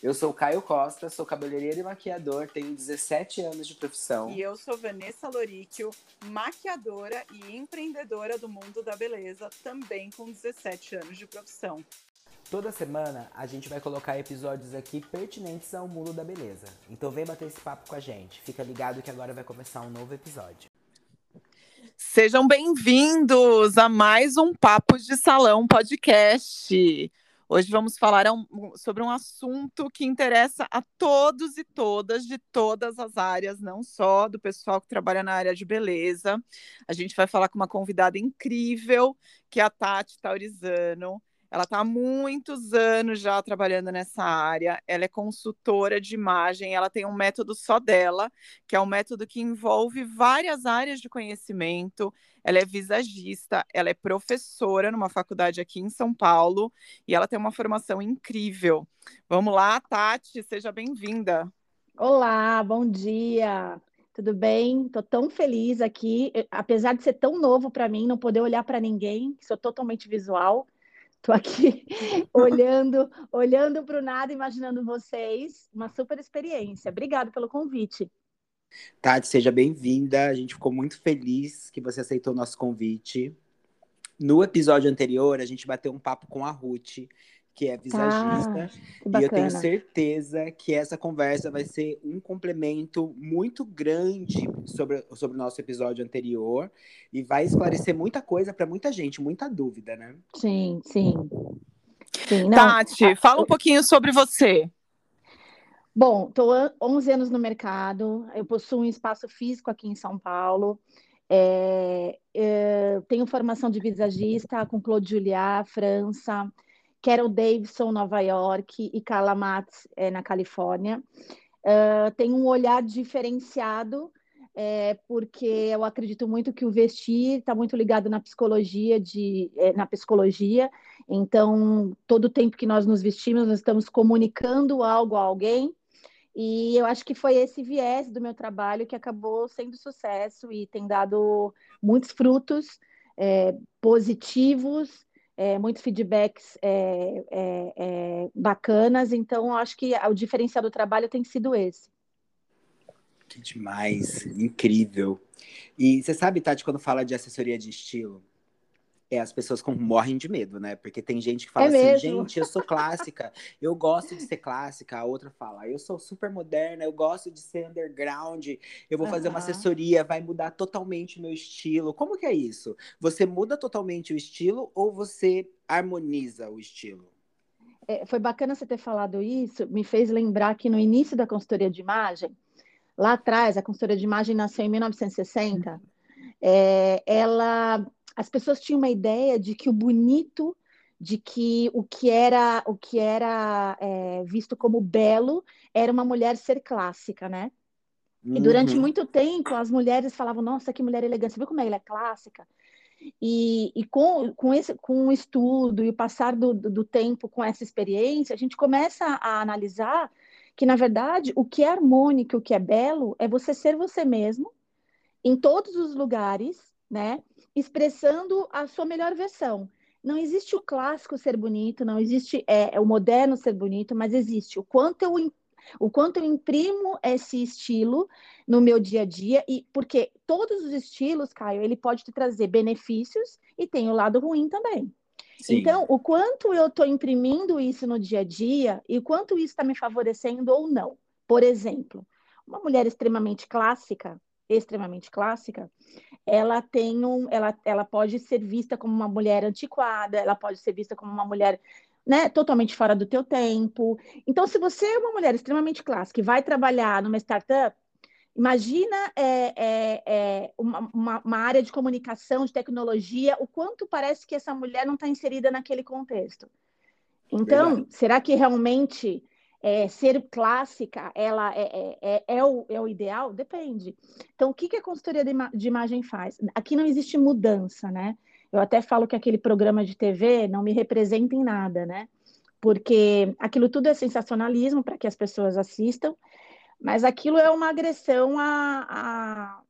Eu sou Caio Costa, sou cabeleireiro e maquiador, tenho 17 anos de profissão. E eu sou Vanessa Loríquio, maquiadora e empreendedora do mundo da beleza, também com 17 anos de profissão. Toda semana a gente vai colocar episódios aqui pertinentes ao mundo da beleza. Então vem bater esse papo com a gente. Fica ligado que agora vai começar um novo episódio. Sejam bem-vindos a mais um Papos de Salão podcast. Hoje vamos falar sobre um assunto que interessa a todos e todas de todas as áreas, não só do pessoal que trabalha na área de beleza. A gente vai falar com uma convidada incrível, que é a Tati Taurizano. Ela está há muitos anos já trabalhando nessa área. Ela é consultora de imagem. Ela tem um método só dela, que é um método que envolve várias áreas de conhecimento. Ela é visagista, ela é professora numa faculdade aqui em São Paulo e ela tem uma formação incrível. Vamos lá, Tati, seja bem-vinda. Olá, bom dia. Tudo bem? Estou tão feliz aqui, apesar de ser tão novo para mim, não poder olhar para ninguém, sou totalmente visual. Estou aqui olhando, olhando para o nada, imaginando vocês. Uma super experiência. Obrigada pelo convite. Tati, seja bem-vinda. A gente ficou muito feliz que você aceitou o nosso convite. No episódio anterior, a gente bateu um papo com a Ruth, que é visagista. Ah, e eu tenho certeza que essa conversa vai ser um complemento muito grande sobre, sobre o nosso episódio anterior e vai esclarecer muita coisa para muita gente, muita dúvida, né? Sim, sim. sim não, Tati, fala um pouquinho sobre você. Bom, estou 11 anos no mercado, eu possuo um espaço físico aqui em São Paulo. É, é, tenho formação de visagista com Claude Juliá, França. Carol Davidson, Nova York, e Carla Matz, é, na Califórnia. Uh, tem um olhar diferenciado, é, porque eu acredito muito que o vestir está muito ligado na psicologia, de, é, na psicologia. Então, todo tempo que nós nos vestimos, nós estamos comunicando algo a alguém. E eu acho que foi esse viés do meu trabalho que acabou sendo sucesso e tem dado muitos frutos é, positivos é, muitos feedbacks é, é, é, bacanas, então acho que o diferencial do trabalho tem sido esse. Que demais, incrível. E você sabe, Tati, quando fala de assessoria de estilo, é, as pessoas com, morrem de medo, né? Porque tem gente que fala é assim, mesmo? gente, eu sou clássica, eu gosto de ser clássica. A outra fala, eu sou super moderna, eu gosto de ser underground, eu vou uhum. fazer uma assessoria, vai mudar totalmente o meu estilo. Como que é isso? Você muda totalmente o estilo ou você harmoniza o estilo? É, foi bacana você ter falado isso, me fez lembrar que no início da consultoria de imagem, lá atrás, a consultoria de imagem nasceu em 1960, é, ela as pessoas tinham uma ideia de que o bonito, de que o que era o que era é, visto como belo era uma mulher ser clássica, né? Uhum. E durante uhum. muito tempo as mulheres falavam: Nossa, que mulher elegante! Você viu como ela é clássica? E, e com, com, esse, com o estudo e o passar do, do, do tempo com essa experiência, a gente começa a analisar que, na verdade, o que é harmônico, o que é belo, é você ser você mesmo em todos os lugares, né? expressando a sua melhor versão. Não existe o clássico ser bonito, não existe é, é o moderno ser bonito, mas existe o quanto eu o quanto eu imprimo esse estilo no meu dia a dia e porque todos os estilos, Caio, ele pode te trazer benefícios e tem o lado ruim também. Sim. Então, o quanto eu estou imprimindo isso no dia a dia e o quanto isso está me favorecendo ou não. Por exemplo, uma mulher extremamente clássica, extremamente clássica, ela tem um, ela, ela pode ser vista como uma mulher antiquada, ela pode ser vista como uma mulher né, totalmente fora do teu tempo. Então, se você é uma mulher extremamente clássica e vai trabalhar numa startup, imagina é, é, é uma, uma, uma, área de comunicação, de tecnologia, o quanto parece que essa mulher não está inserida naquele contexto. Então, Verdade. será que realmente é, ser clássica, ela é, é, é, é, o, é o ideal? Depende. Então, o que, que a consultoria de, ima de imagem faz? Aqui não existe mudança, né? Eu até falo que aquele programa de TV não me representa em nada, né? Porque aquilo tudo é sensacionalismo para que as pessoas assistam, mas aquilo é uma agressão a,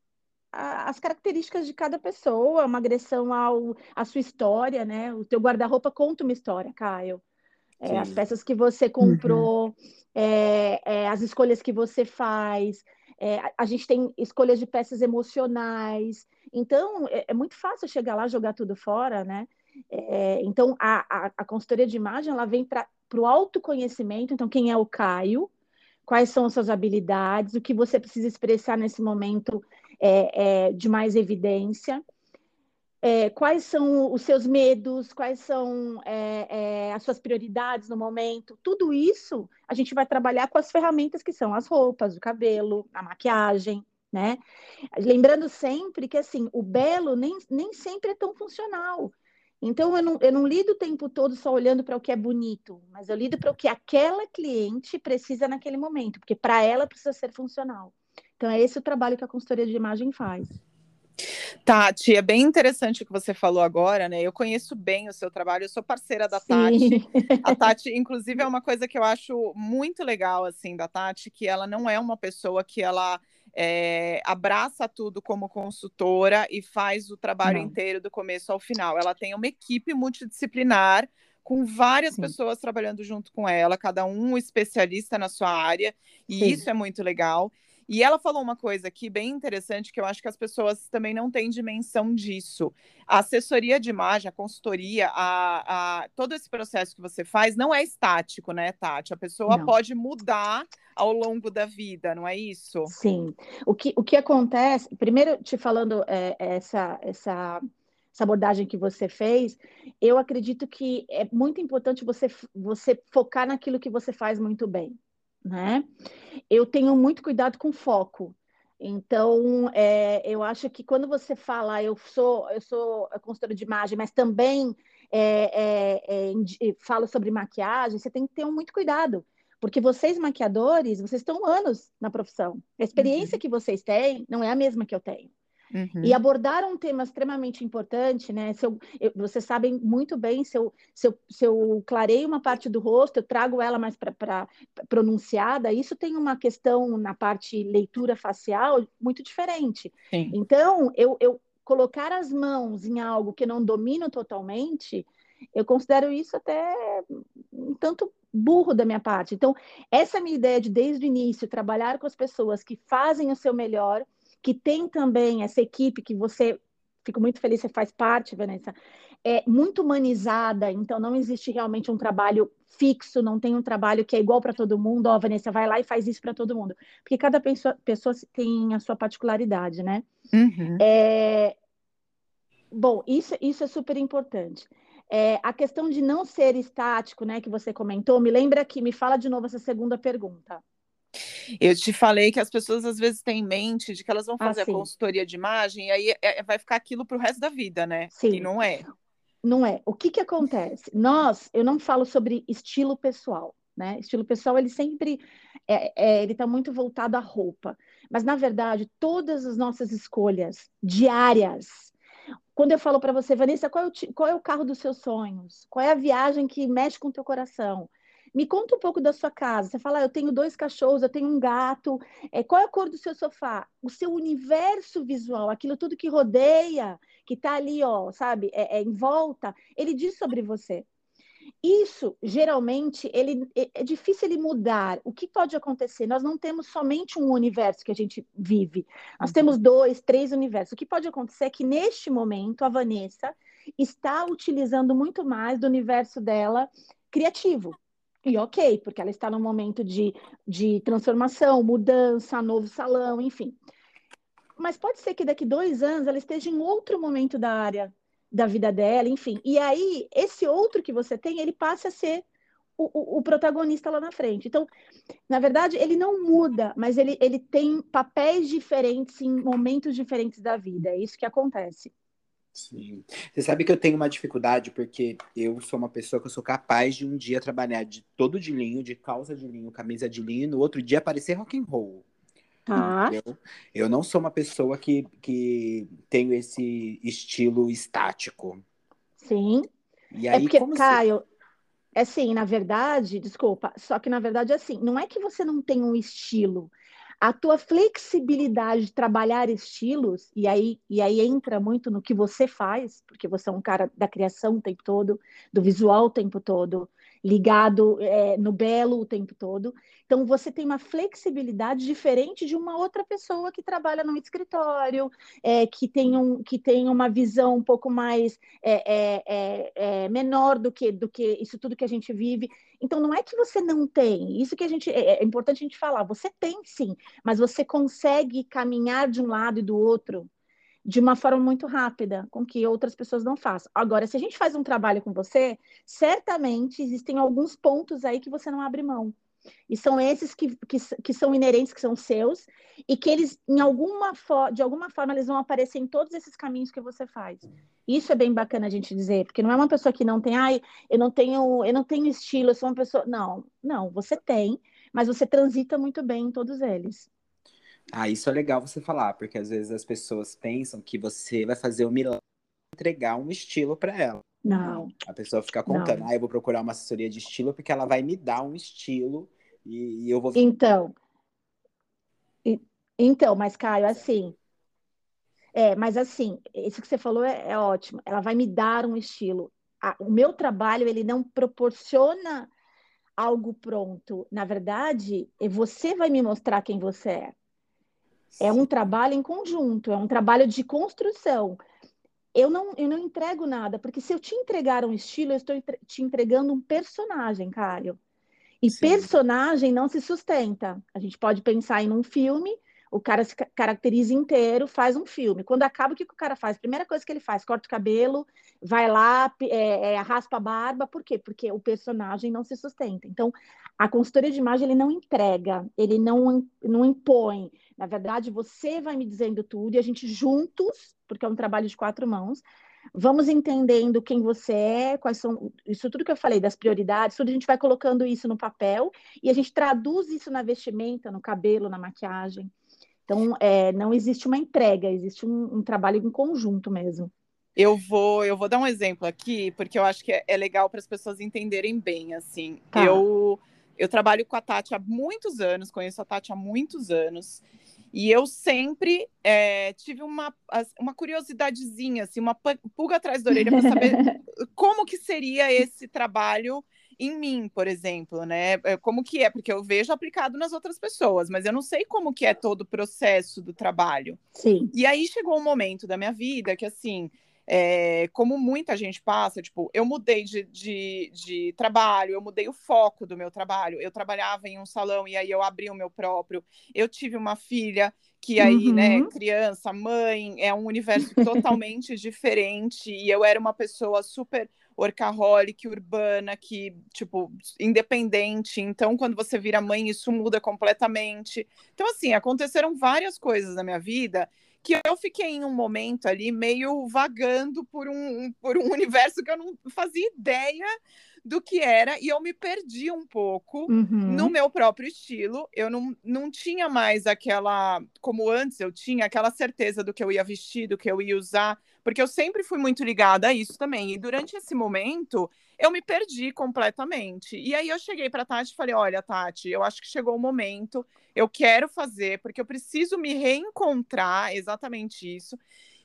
a, as características de cada pessoa, uma agressão ao, à sua história, né? O teu guarda-roupa conta uma história, Caio. É, as peças que você comprou, uhum. é, é, as escolhas que você faz. É, a gente tem escolhas de peças emocionais. Então, é, é muito fácil chegar lá jogar tudo fora, né? É, então, a, a, a, consultoria de imagem ela vem para o autoconhecimento. Então, quem é o Caio? Quais são as suas habilidades? O que você precisa expressar nesse momento é, de mais evidência? É, quais são os seus medos, quais são é, é, as suas prioridades no momento. Tudo isso a gente vai trabalhar com as ferramentas que são as roupas, o cabelo, a maquiagem, né? Lembrando sempre que assim, o belo nem, nem sempre é tão funcional. Então, eu não, eu não lido o tempo todo só olhando para o que é bonito, mas eu lido para o que aquela cliente precisa naquele momento, porque para ela precisa ser funcional. Então, é esse o trabalho que a consultoria de imagem faz. Tati, é bem interessante o que você falou agora, né? Eu conheço bem o seu trabalho, eu sou parceira da Sim. Tati. A Tati, inclusive, é uma coisa que eu acho muito legal, assim, da Tati, que ela não é uma pessoa que ela é, abraça tudo como consultora e faz o trabalho não. inteiro do começo ao final. Ela tem uma equipe multidisciplinar com várias Sim. pessoas trabalhando junto com ela, cada um especialista na sua área, e Sim. isso é muito legal. E ela falou uma coisa aqui bem interessante que eu acho que as pessoas também não têm dimensão disso. A assessoria de imagem, a consultoria, a, a todo esse processo que você faz não é estático, né, Tati? A pessoa não. pode mudar ao longo da vida, não é isso? Sim. O que, o que acontece, primeiro te falando é, essa, essa essa abordagem que você fez, eu acredito que é muito importante você, você focar naquilo que você faz muito bem né? Eu tenho muito cuidado com foco. Então, é, eu acho que quando você fala, eu sou, eu sou consultora de imagem, mas também é, é, é falo sobre maquiagem, você tem que ter muito cuidado, porque vocês maquiadores, vocês estão anos na profissão. A experiência uhum. que vocês têm não é a mesma que eu tenho. Uhum. E abordaram um tema extremamente importante, né? Se eu, eu, vocês sabem muito bem, se eu, se, eu, se eu clareio uma parte do rosto, eu trago ela mais para pronunciada, isso tem uma questão na parte leitura facial muito diferente. Sim. Então, eu, eu colocar as mãos em algo que não domino totalmente, eu considero isso até um tanto burro da minha parte. Então, essa é a minha ideia de, desde o início, trabalhar com as pessoas que fazem o seu melhor, que tem também essa equipe que você, fico muito feliz, você faz parte, Vanessa, é muito humanizada, então não existe realmente um trabalho fixo, não tem um trabalho que é igual para todo mundo, ó, oh, Vanessa, vai lá e faz isso para todo mundo, porque cada pessoa, pessoa tem a sua particularidade, né? Uhum. É... Bom, isso, isso é super importante. É, a questão de não ser estático, né, que você comentou, me lembra que, me fala de novo essa segunda pergunta. Eu te falei que as pessoas às vezes têm em mente de que elas vão ah, fazer ah, a consultoria de imagem e aí é, vai ficar aquilo para o resto da vida, né? Sim. E não é. Não é. O que que acontece? Nós, eu não falo sobre estilo pessoal, né? Estilo pessoal, ele sempre, é, é, ele está muito voltado à roupa. Mas, na verdade, todas as nossas escolhas diárias, quando eu falo para você, Vanessa, qual é, o, qual é o carro dos seus sonhos? Qual é a viagem que mexe com o teu coração? Me conta um pouco da sua casa. Você fala, ah, eu tenho dois cachorros, eu tenho um gato. É, qual é a cor do seu sofá? O seu universo visual, aquilo tudo que rodeia, que está ali, ó, sabe, é, é, em volta, ele diz sobre você. Isso, geralmente, ele, é, é difícil ele mudar. O que pode acontecer? Nós não temos somente um universo que a gente vive. Nós uhum. temos dois, três universos. O que pode acontecer é que, neste momento, a Vanessa está utilizando muito mais do universo dela criativo. E ok, porque ela está num momento de, de transformação, mudança, novo salão, enfim. Mas pode ser que daqui dois anos ela esteja em outro momento da área da vida dela, enfim. E aí, esse outro que você tem, ele passa a ser o, o, o, protagonista lá na frente. Então, na verdade, ele não muda, mas ele, ele tem papéis diferentes em momentos diferentes da vida. É isso que acontece. Sim. Você sabe que eu tenho uma dificuldade porque eu sou uma pessoa que eu sou capaz de um dia trabalhar de todo de linho, de calça de linho, camisa de linho, e no outro dia aparecer rock and roll. Tá. Eu, eu não sou uma pessoa que, que tenho esse estilo estático. Sim. E é aí, é porque, Caio, se... é assim, na verdade, desculpa, só que na verdade é assim, não é que você não tem um estilo, a tua flexibilidade de trabalhar estilos, e aí, e aí entra muito no que você faz, porque você é um cara da criação o tempo todo, do visual o tempo todo, ligado é, no belo o tempo todo. Então, você tem uma flexibilidade diferente de uma outra pessoa que trabalha num escritório, é, que, tem um, que tem uma visão um pouco mais é, é, é, é, menor do que, do que isso tudo que a gente vive. Então, não é que você não tem, isso que a gente é, importante a gente falar, você tem sim, mas você consegue caminhar de um lado e do outro de uma forma muito rápida, com que outras pessoas não façam. Agora, se a gente faz um trabalho com você, certamente existem alguns pontos aí que você não abre mão. E são esses que, que, que são inerentes, que são seus, e que eles, em alguma de alguma forma, eles vão aparecer em todos esses caminhos que você faz. Isso é bem bacana a gente dizer, porque não é uma pessoa que não tem, ai, eu não tenho, eu não tenho estilo, eu sou uma pessoa. Não, não, você tem, mas você transita muito bem em todos eles. Ah, isso é legal você falar, porque às vezes as pessoas pensam que você vai fazer o um milagre entregar um estilo para ela. Não. A pessoa fica contando, não. ah, eu vou procurar uma assessoria de estilo porque ela vai me dar um estilo e, e eu vou. Então. E, então, mas Caio, assim. É, mas assim, isso que você falou é, é ótimo. Ela vai me dar um estilo. A, o meu trabalho, ele não proporciona algo pronto. Na verdade, você vai me mostrar quem você é. É um trabalho em conjunto, é um trabalho de construção. Eu não, eu não entrego nada, porque se eu te entregar um estilo, eu estou te entregando um personagem, Caio. E Sim. personagem não se sustenta. A gente pode pensar em um filme, o cara se caracteriza inteiro, faz um filme. Quando acaba, o que, o cara faz? Primeira coisa que ele faz, corta o cabelo, vai lá, é, é, raspa a barba. Por quê? Porque o personagem não se sustenta. Então, a consultoria de imagem, ele não entrega, ele não, não impõe. Na verdade, você vai me dizendo tudo e a gente juntos, porque é um trabalho de quatro mãos, vamos entendendo quem você é, quais são isso tudo que eu falei das prioridades, tudo a gente vai colocando isso no papel e a gente traduz isso na vestimenta, no cabelo, na maquiagem. Então, é, não existe uma entrega, existe um, um, trabalho em conjunto mesmo. Eu vou, eu vou dar um exemplo aqui, porque eu acho que é, é legal para as pessoas entenderem bem. Assim, tá. eu eu trabalho com a Tati há muitos anos, conheço a Tati há muitos anos. E eu sempre é, tive uma, uma curiosidadezinha, assim, uma pulga atrás da orelha para saber como que seria esse trabalho em mim, por exemplo, né? É, como que é? Porque eu vejo aplicado nas outras pessoas, mas eu não sei como que é todo o processo do trabalho. Sim. E aí chegou um momento da minha vida que, assim, é, como muita gente passa, tipo, eu mudei de, de, de, trabalho, eu mudei o foco do meu trabalho. Eu trabalhava em um salão e aí eu abri o meu próprio. Eu tive uma filha que aí, uhum. né, criança, mãe, é um universo totalmente diferente. E eu era uma pessoa super workaholic, urbana, que, tipo, independente. Então, quando você vira mãe, isso muda completamente. Então, assim, aconteceram várias coisas na minha vida que eu fiquei em um momento ali meio vagando por um, por um universo que eu não fazia ideia do que era e eu me perdi um pouco uhum. no meu próprio estilo. Eu não, não tinha mais aquela, como antes eu tinha, aquela certeza do que eu ia vestir, do que eu ia usar, porque eu sempre fui muito ligada a isso também. E durante esse momento, eu me perdi completamente. E aí eu cheguei para Tati e falei: "Olha, Tati, eu acho que chegou o momento, eu quero fazer, porque eu preciso me reencontrar, exatamente isso".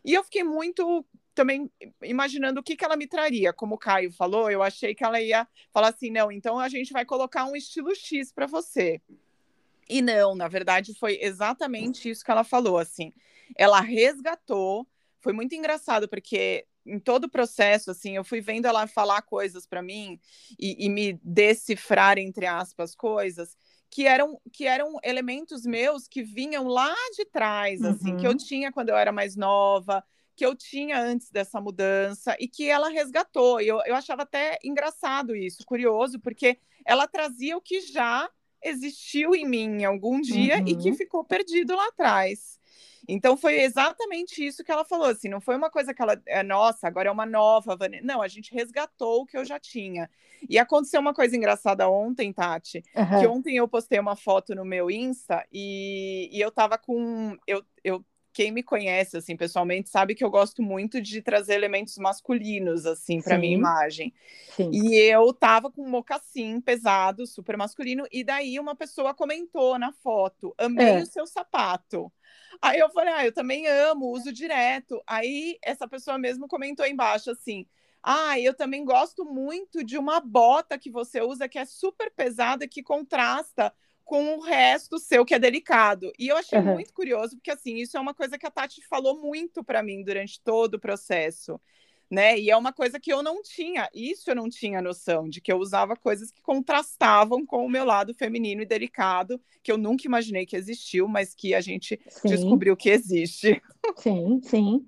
E eu fiquei muito também imaginando o que, que ela me traria. Como o Caio falou, eu achei que ela ia falar assim: não, então a gente vai colocar um estilo X para você. E não, na verdade, foi exatamente isso que ela falou. Assim, ela resgatou. Foi muito engraçado, porque em todo o processo, assim, eu fui vendo ela falar coisas para mim e, e, me decifrar, entre aspas, coisas que eram, que eram elementos meus que vinham lá de trás, assim, uhum. que eu uhum. tinha quando eu era mais nova, que eu tinha antes dessa mudança e que ela resgatou. Eu, eu achava até engraçado isso, curioso, porque ela trazia o que já existiu em mim algum dia uhum. e que uhum. ficou perdido lá atrás. Então foi exatamente isso que ela falou, assim, não foi uma coisa que ela, é, nossa, agora é uma nova, Vanessa. não, a gente resgatou o que eu já tinha. E aconteceu uma coisa engraçada ontem, Tati, uhum. que ontem eu postei uma foto no meu Insta e, e eu tava com, eu, eu quem me conhece assim pessoalmente sabe que eu gosto muito de trazer elementos masculinos assim para minha imagem. Sim. E eu tava com um mocassim pesado, super masculino, e daí uma pessoa comentou na foto: "Amei é. o seu sapato". Aí eu falei: "Ah, eu também amo, uso direto". Aí essa pessoa mesmo comentou embaixo assim: Ah, eu também gosto muito de uma bota que você usa que é super pesada, que contrasta com o resto seu que é delicado. E eu achei uhum. muito curioso, porque assim, isso é uma coisa que a Tati falou muito para mim durante todo o processo. Né? E é uma coisa que eu não tinha, isso eu não tinha noção, de que eu usava coisas que contrastavam com o meu lado feminino e delicado, que eu nunca imaginei que existiu, mas que a gente sim. descobriu que existe. Sim, sim.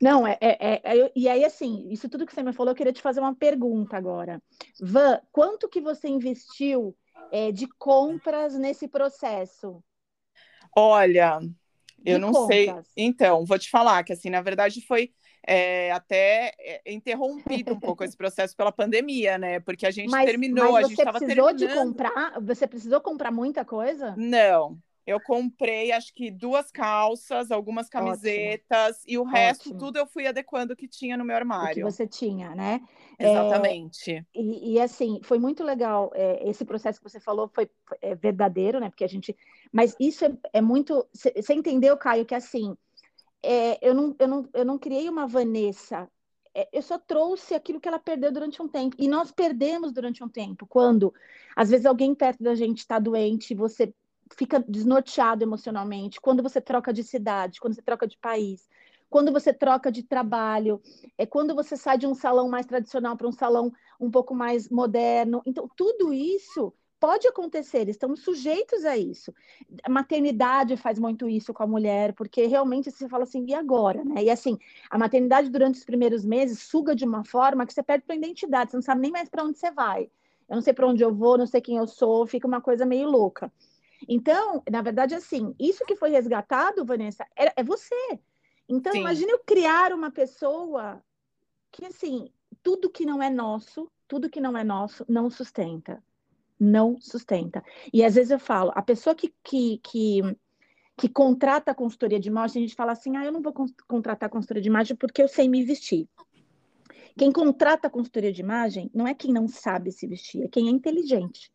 Não, é, é, é, e aí, assim, isso tudo que você me falou, eu queria te fazer uma pergunta agora. Van, quanto que você investiu é, de compras nesse processo? Olha, eu de não compras. sei. Então, vou te falar que, assim, na verdade foi é, até é, interrompido um pouco esse processo pela pandemia, né? Porque a gente mas, terminou, mas a gente estava terminando. de comprar? Você precisou comprar muita coisa? Não, eu comprei, acho que duas calças, algumas camisetas Ótimo. e o resto Ótimo. tudo eu fui adequando o que tinha no meu armário. O que você tinha, né? Exatamente. É, e, e, assim, foi muito legal. É, esse processo que você falou foi é, verdadeiro, né? Porque a gente. Mas isso é, é muito. Você entendeu, Caio, que assim. É, eu, não, eu, não, eu não criei uma Vanessa é, eu só trouxe aquilo que ela perdeu durante um tempo. E nós perdemos durante um tempo. Quando, às vezes, alguém perto da gente está doente, você fica desnorteado emocionalmente, quando você troca de cidade, quando você troca de país, quando você troca de trabalho, é quando você sai de um salão mais tradicional para um salão um pouco mais moderno. Então, tudo isso pode acontecer, estamos sujeitos a isso. A maternidade faz muito isso com a mulher, porque realmente você fala assim, e agora? Né? E assim, a maternidade durante os primeiros meses suga de uma forma que você perde sua identidade, você não sabe nem mais para onde você vai. Eu não sei para onde eu vou, não sei quem eu sou, fica uma coisa meio louca. Então, na verdade, assim, isso que foi resgatado, Vanessa, é, é você. Então, Sim. imagine eu criar uma pessoa que, assim, tudo que não é nosso, tudo que não é nosso, não sustenta. Não sustenta. E às vezes eu falo, a pessoa que, que, que, que contrata a consultoria de imagem, a gente fala assim, ah, eu não vou contratar a consultoria de imagem porque eu sei me vestir. Quem contrata a consultoria de imagem não é quem não sabe se vestir, é quem é inteligente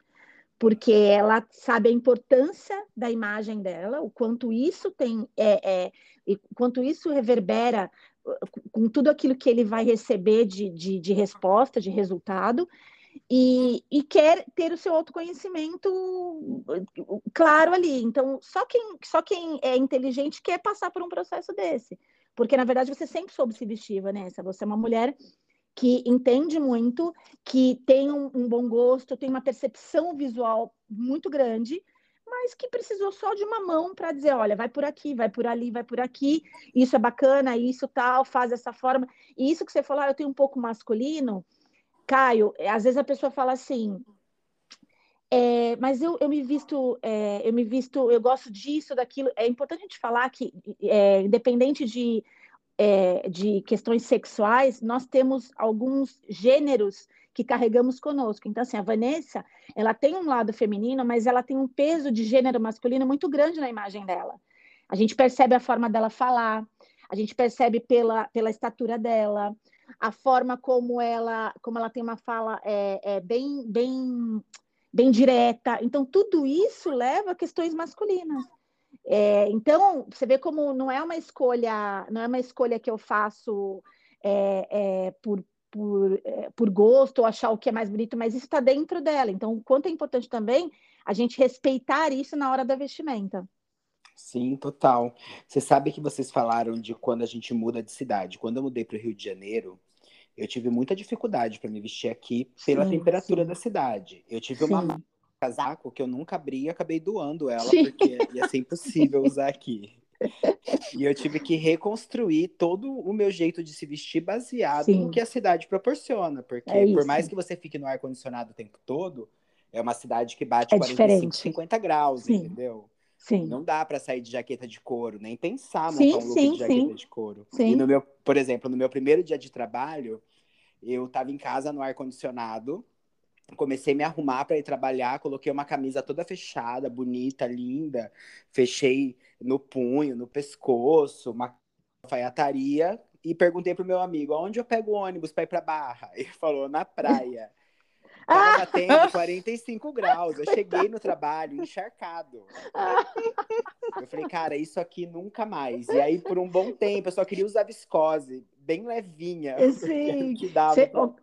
porque ela sabe a importância da imagem dela, o quanto isso tem, é, é, e quanto isso reverbera uh, com tudo aquilo que ele vai receber de, de, de resposta, de resultado, e, e, quer ter o seu autoconhecimento uh, claro ali. Então, só quem, só quem é inteligente quer passar por um processo desse. Porque, na verdade, você sempre soube se vestir, Vanessa. Você é uma mulher que entende muito, que tem um, um, bom gosto, tem uma percepção visual muito grande, mas que precisou só de uma mão para dizer, olha, vai por aqui, vai por ali, vai por aqui, isso é bacana, isso tal, faz dessa forma. E isso que você falou, ah, eu tenho um pouco masculino, Caio, é, às vezes a pessoa fala assim, é, mas eu, eu me visto, é, eu me visto, eu gosto disso, daquilo. É importante a gente falar que, é, independente de é, de questões sexuais, nós temos alguns gêneros que carregamos conosco. Então, assim, a Vanessa, ela tem um lado feminino, mas ela tem um peso de gênero masculino muito grande na imagem dela. A gente percebe a forma dela falar, a gente percebe pela, pela estatura dela, a forma como ela, como ela tem uma fala é, é bem, bem, bem direta. Então, tudo isso leva a questões masculinas. É, então, você vê como não é uma escolha, não é uma escolha que eu faço é, é, por, por, é, por gosto ou achar o que é mais bonito, mas isso está dentro dela. Então, o quanto é importante também a gente respeitar isso na hora da vestimenta. Sim, total. Você sabe que vocês falaram de quando a gente muda de cidade. Quando eu mudei para o Rio de Janeiro, eu tive muita dificuldade para me vestir aqui pela sim, temperatura sim. da cidade. Eu tive sim. uma casaco que eu nunca abri e acabei doando ela, Sim. porque ia ser impossível usar aqui. E eu tive que reconstruir todo o meu jeito de se vestir baseado Sim. no que a cidade proporciona. Porque é por mais que você fique no ar-condicionado o tempo todo, é uma cidade que bate é 45, diferente. 50 graus, Sim. entendeu? Sim. Não dá para sair de jaqueta de couro, nem pensar montar sim, um look sim, de jaqueta de couro. Sim. E no meu, por exemplo, no meu primeiro dia de trabalho, eu estava em casa no ar condicionado, comecei a me arrumar para ir trabalhar, coloquei uma camisa toda fechada, bonita, linda, fechei no punho, no pescoço, uma alfaiataria e perguntei pro meu amigo, onde eu pego o ônibus para ir para Barra? Ele falou, na praia. Tava batendo 45 graus. Eu cheguei no trabalho encharcado. Eu falei, cara, isso aqui nunca mais. E aí, por um bom tempo, eu só queria usar viscose, bem levinha. Sim. Que dava. Cê, pra...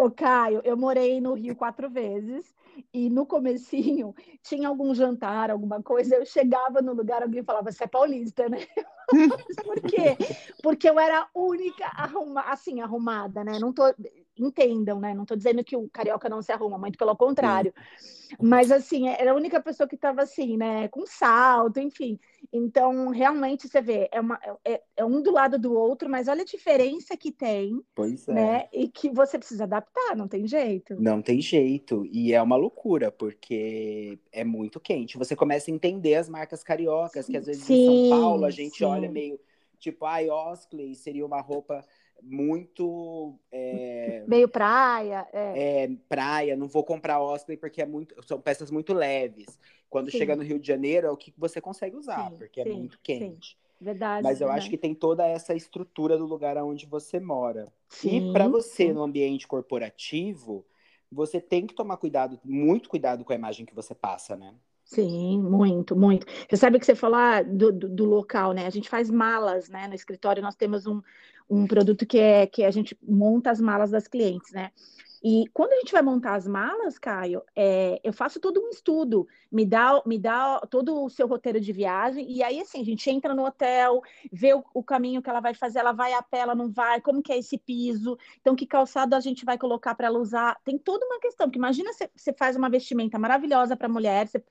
Ô, Caio, eu morei no Rio quatro vezes e no comecinho tinha algum jantar, alguma coisa, eu chegava no lugar, alguém falava, você é paulista, né? Por quê? Porque eu era a única arruma, assim, arrumada, né? Não tô, entendam, né? Não tô dizendo que o carioca não se arruma, muito pelo contrário. Mas assim, era a única pessoa que estava assim, né? Com salto, enfim. Então, realmente, você vê, é, uma, é, é, um do lado do outro, mas olha a diferença que tem. Pois é. Né? E que você precisa adaptar, não tem jeito. Não tem jeito. E é uma loucura, porque é muito quente. Você começa a entender as marcas cariocas, que às vezes sim, em São Paulo a gente sim. olha meio tipo, ai, Oskley seria uma roupa muito. É, Meio praia. É. é. praia, não vou comprar Osprey porque é muito, são peças muito leves. Quando sim. chega no Rio de Janeiro, é o que você consegue usar, sim, porque é sim, é muito quente. Verdade. Mas eu verdade. acho que tem toda essa estrutura do lugar onde você mora. e para você, no ambiente corporativo, você tem que tomar cuidado, muito cuidado com a imagem que você passa, né? Sim, muito, muito. Você sabe que você falar do, do, do, local, né? A gente faz malas, né? No escritório nós temos um, um produto que é que a gente monta as malas das clientes, né? E quando a gente vai montar as malas, Caio, é, eu faço todo um estudo, me dá, me dá todo o seu roteiro de viagem, e aí assim, a gente entra no hotel, vê o, o, caminho que ela vai fazer, ela vai a pé, ela não vai, como que é esse piso, então que calçado a gente vai colocar para ela usar. Tem toda uma questão, porque imagina você faz uma vestimenta maravilhosa para mulher, você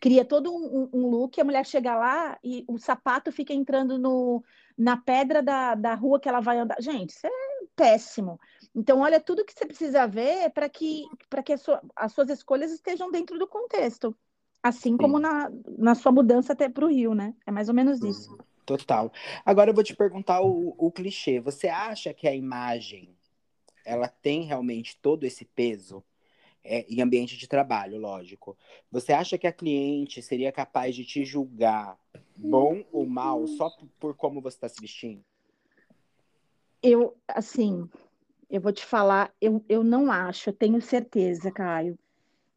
cria todo um, um, look, a mulher chega lá e o sapato fica entrando no, na pedra da, da rua que ela vai andar. Gente, isso é péssimo. Então, olha tudo que você precisa ver para que, que sua, as suas escolhas estejam dentro do contexto. Assim Sim. como na, na sua mudança até para o Rio, né? É mais ou menos isso. Total. Agora eu vou te perguntar o, o clichê. Você acha que a imagem ela tem realmente todo esse peso? É, em ambiente de trabalho, lógico. Você acha que a cliente seria capaz de te julgar bom ou mal só por, como você está se vestindo? Eu, assim, eu vou te falar, eu, eu não acho, eu tenho certeza, Caio.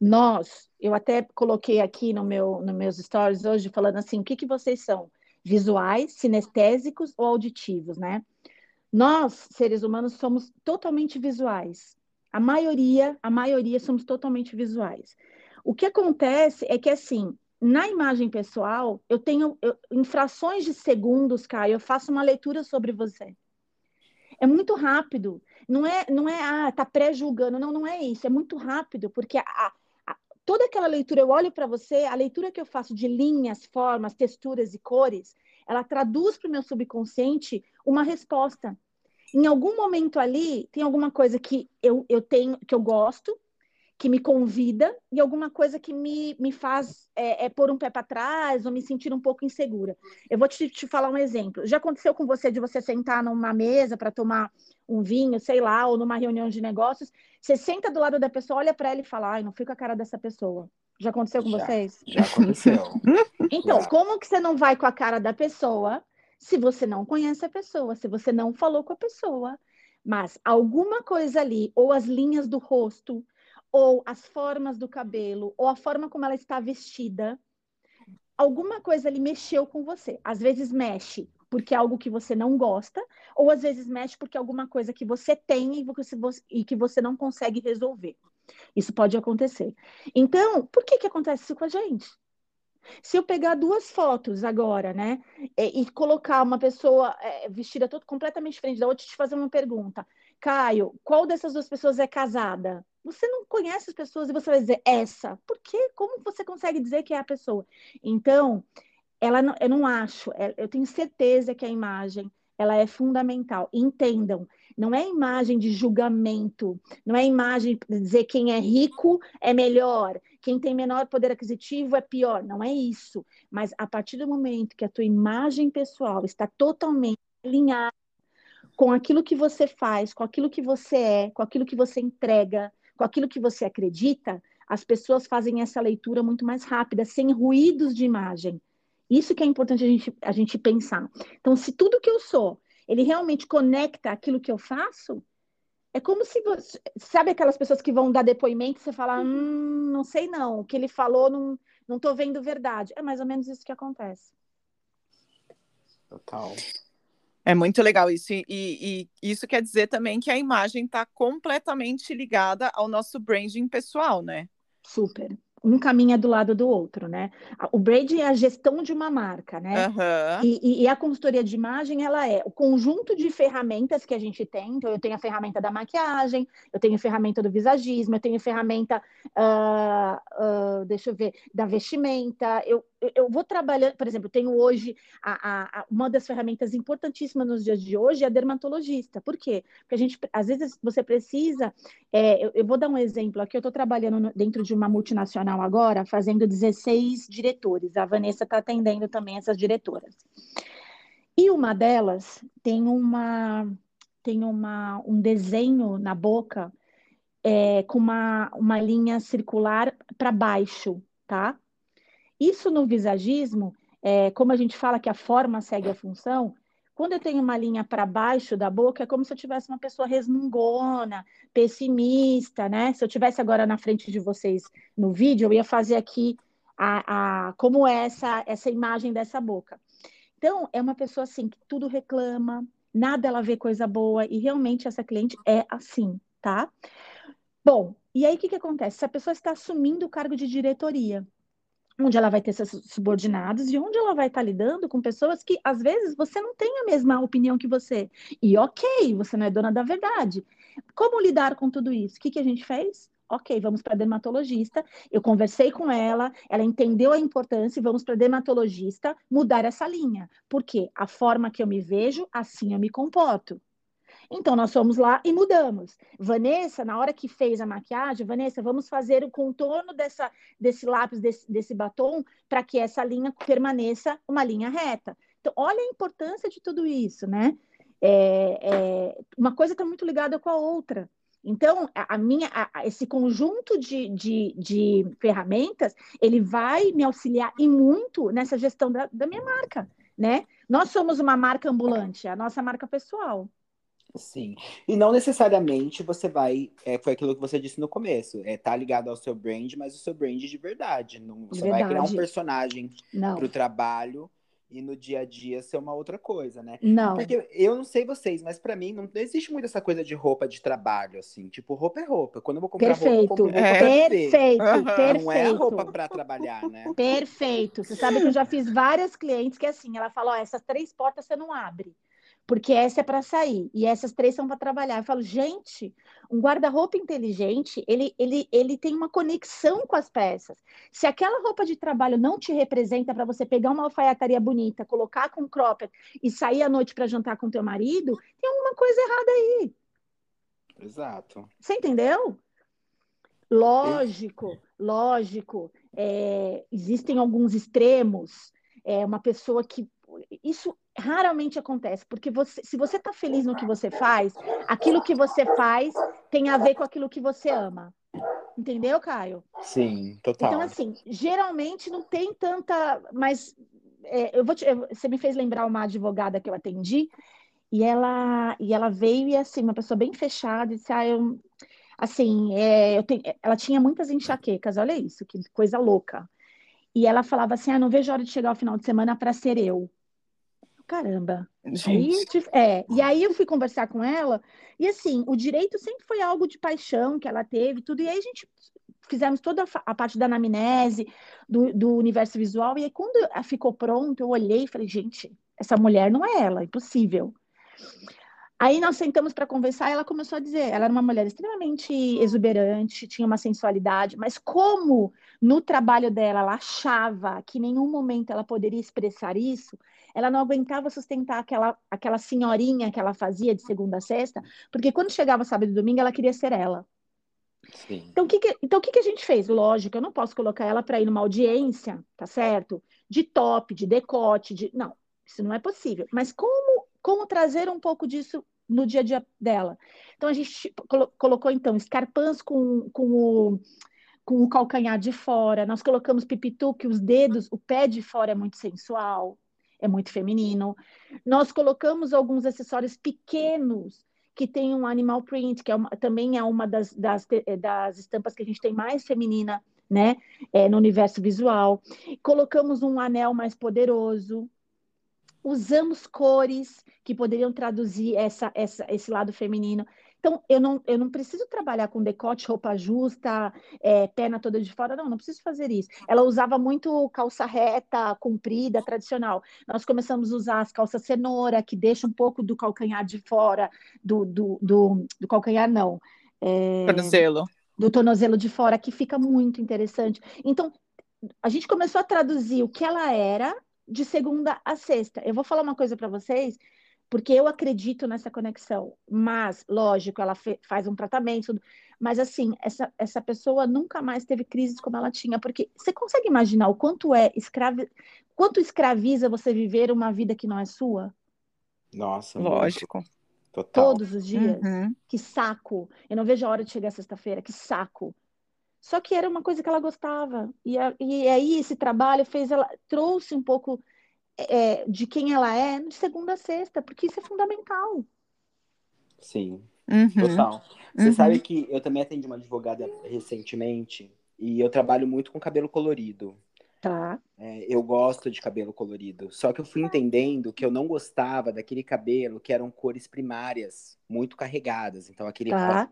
Nós, eu até coloquei aqui no meu, nos meus stories hoje, falando assim, o que, que vocês são? Visuais, sinestésicos ou auditivos, né? Nós, seres humanos, somos totalmente visuais. A maioria, a maioria somos totalmente visuais. O que acontece é que, assim, na imagem pessoal, eu tenho eu, em frações de segundos, Caio, eu faço uma leitura sobre você. É muito rápido. Não é, não é, ah, tá pré-julgando. Não, não é isso. É muito rápido, porque a, a, toda aquela leitura, eu olho para você, a leitura que eu faço de linhas, formas, texturas e cores, ela traduz para o meu subconsciente uma resposta em algum momento ali tem alguma coisa que eu, eu tenho, que eu gosto, que me convida, e alguma coisa que me, me faz é, é pôr um pé para trás ou me sentir um pouco insegura. Eu vou te, te falar um exemplo. Já aconteceu com você de você sentar numa mesa para tomar um vinho, sei lá, ou numa reunião de negócios, você senta do lado da pessoa, olha para ela e fala, ai, não fica a cara dessa pessoa. Já aconteceu com já, vocês? Já aconteceu. então, já. como que você não vai com a cara da pessoa se você não conhece a pessoa, se você não falou com a pessoa, mas alguma coisa ali, ou as linhas do rosto, ou as formas do cabelo, ou a forma como ela está vestida, alguma coisa ali mexeu com você. Às vezes mexe porque é algo que você não gosta, ou às vezes mexe porque é alguma coisa que você tem e, que você não consegue resolver. Isso pode acontecer. Então, por que, que acontece isso com a gente? Se eu pegar duas fotos agora, né, e, colocar uma pessoa é, vestida todo, completamente diferente da outra, te fazer uma pergunta. Caio, qual dessas duas pessoas é casada? Você não conhece as pessoas e você vai dizer essa. Por quê? Como você consegue dizer que é a pessoa? Então, ela não, eu não acho, é, eu tenho certeza que a imagem ela é fundamental. Entendam, não é imagem de julgamento, não é imagem de dizer quem é rico é melhor, quem tem menor poder aquisitivo é pior. Não é isso. Mas a partir do momento que a tua imagem pessoal está totalmente alinhada com aquilo que você faz, com aquilo que você é, com aquilo que você entrega, com aquilo que você acredita, as pessoas fazem essa leitura muito mais rápida, sem ruídos de imagem. Isso que é importante a gente, a gente pensar. Então, se tudo que eu sou ele realmente conecta aquilo que eu faço, É como se você. Sabe aquelas pessoas que vão dar depoimento e você fala, hum, não sei não, o que ele falou não, não tô vendo verdade. É mais ou menos isso que acontece. Total. É muito legal isso. E, e, e isso quer dizer também que a imagem está completamente ligada ao nosso branding pessoal, né? Super um caminha do lado do outro, né? O branding é a gestão de uma marca, né? Uhum. E, e, a consultoria de imagem, ela é o conjunto de ferramentas que a gente tem. Então, eu tenho a ferramenta da maquiagem, eu tenho a ferramenta do visagismo, eu tenho a ferramenta, uh, uh, deixa eu ver, da vestimenta. Eu, eu vou trabalhando, por exemplo, tenho hoje a, a, uma das ferramentas importantíssimas nos dias de hoje é a dermatologista. Por quê? Porque a gente, às vezes, você precisa. É, eu, eu, vou dar um exemplo aqui. Eu estou trabalhando dentro de uma multinacional agora, fazendo 16 diretores. A Vanessa está atendendo também essas diretoras. E uma delas tem uma tem uma, um desenho na boca é, com uma, uma linha circular para baixo, tá? Isso no visagismo, é, como a gente fala que a forma segue a função, quando eu tenho uma linha para baixo da boca, é como se eu tivesse uma pessoa resmungona, pessimista, né? Se eu tivesse agora na frente de vocês no vídeo, eu ia fazer aqui a, a como é essa, essa imagem dessa boca. Então, é uma pessoa assim que tudo reclama, nada ela vê coisa boa, e realmente essa cliente é assim, tá? Bom, e aí o que, que acontece? Se a pessoa está assumindo o cargo de diretoria, onde ela vai ter seus subordinados e onde ela vai estar lidando com pessoas que às vezes você não tem a mesma opinião que você. E ok, você não é dona da verdade. Como lidar com tudo isso? O que, que a gente fez? Ok, vamos para dermatologista. Eu conversei com ela, ela entendeu a importância e vamos para dermatologista mudar essa linha. Porque a forma que eu me vejo, assim eu me comporto. Então, nós fomos lá e mudamos. Vanessa, na hora que fez a maquiagem, Vanessa, vamos fazer o contorno dessa, desse lápis, desse, desse batom, para que essa linha permaneça uma linha reta. Então, olha a importância de tudo isso, né? É, é, uma coisa está muito ligada com a outra. Então, a, a minha, a, esse conjunto de, de, de, ferramentas, ele vai me auxiliar e muito nessa gestão da, da minha marca, né? Nós somos uma marca ambulante, a nossa marca pessoal. Sim. E não necessariamente você vai. É, foi aquilo que você disse no começo. É, tá ligado ao seu brand, mas o seu brand de verdade. Não, você verdade. vai criar um personagem para o trabalho e no dia a dia ser uma outra coisa, né? Não. Porque eu não sei vocês, mas para mim não, existe muito essa coisa de roupa de trabalho, assim. Tipo, roupa é roupa. Quando eu vou comprar perfeito. roupa, eu compro roupa é. Perfeito, uhum. perfeito. Não é roupa para trabalhar, né? Perfeito. Você sabe que eu já fiz várias clientes que assim, ela fala, ó, essas três portas você não abre porque essa é para sair e essas três são para trabalhar. Eu falo, gente, um guarda-roupa inteligente, ele, ele, ele tem uma conexão com as peças. Se aquela roupa de trabalho não te representa para você pegar uma alfaiataria bonita, colocar com cropped e sair à noite para jantar com teu marido, tem alguma coisa errada aí. Exato. Você entendeu? Lógico, lógico. É, existem alguns extremos. É uma pessoa que isso raramente acontece, porque você, se você está feliz no que você faz, aquilo que você faz tem a ver com aquilo que você ama. Entendeu, Caio? Sim, total. Então, assim, geralmente não tem tanta. Mas é, eu vou te, você me fez lembrar uma advogada que eu atendi, e ela, e ela veio e, assim, uma pessoa bem fechada, e disse: Ah, eu. Assim, é, eu tenho, ela tinha muitas enxaquecas, olha isso, que coisa louca. E ela falava assim: Ah, não vejo a hora de chegar o final de semana para ser eu caramba. Gente. É, e aí eu fui conversar com ela, e assim, o direito sempre foi algo de paixão que ela teve, tudo, e aí a gente fizemos toda a parte da anamnese, do, do universo visual, e aí quando ficou pronto, eu olhei e falei, gente, essa mulher não é ela, impossível. Aí nós sentamos para conversar e ela começou a dizer, ela era uma mulher extremamente exuberante, tinha uma sensualidade, mas como no trabalho dela ela achava que em nenhum momento ela poderia expressar isso, ela não aguentava sustentar aquela, aquela senhorinha que ela fazia de segunda a sexta, porque quando chegava sábado e domingo ela queria ser ela. Sim. Então, o que, que, então, o que, que a gente fez? Lógico, eu não posso colocar ela para ir numa audiência, tá certo? De top, de decote, de. Não, isso não é possível. Mas como, como trazer um pouco disso no dia a dia dela. Então a gente colocou então escarpãs com, com o com o calcanhar de fora, nós colocamos pipitu, que os dedos, o pé de fora é muito sensual, é muito feminino. Nós colocamos alguns acessórios pequenos que tem um animal print, que é uma, também é uma das, das, das estampas que a gente tem mais feminina, né, é, no universo visual. Colocamos um anel mais poderoso, usamos cores que poderiam traduzir essa, essa, esse lado feminino. Então, eu não, eu não preciso trabalhar com decote, roupa justa, é, perna toda de fora, não, não preciso fazer isso. Ela usava muito calça reta, comprida, tradicional. Nós começamos a usar as calças cenoura, que deixa um pouco do calcanhar de fora, do, do, do, do calcanhar, não. É, tornozelo. Do tornozelo de fora, que fica muito interessante. Então, a gente começou a traduzir o que ela era de segunda a sexta. Eu vou falar uma coisa para vocês porque eu acredito nessa conexão. Mas, lógico, ela faz um tratamento, mas assim, essa, essa pessoa nunca mais teve crises como ela tinha, porque você consegue imaginar o quanto é escravi... quanto escraviza você viver uma vida que não é sua? Nossa, lógico. Total. Todos os dias. Uhum. Que saco. Eu não vejo a hora de chegar sexta-feira, que saco. Só que era uma coisa que ela gostava. E, a, e aí esse trabalho fez ela trouxe um pouco é, de quem ela é de segunda a sexta, porque isso é fundamental. Sim, uhum. total. Você uhum. sabe que eu também atendi uma advogada recentemente e eu trabalho muito com cabelo colorido. Tá. É, eu gosto de cabelo colorido. Só que eu fui entendendo que eu não gostava daquele cabelo que eram cores primárias, muito carregadas. Então, aquele tá.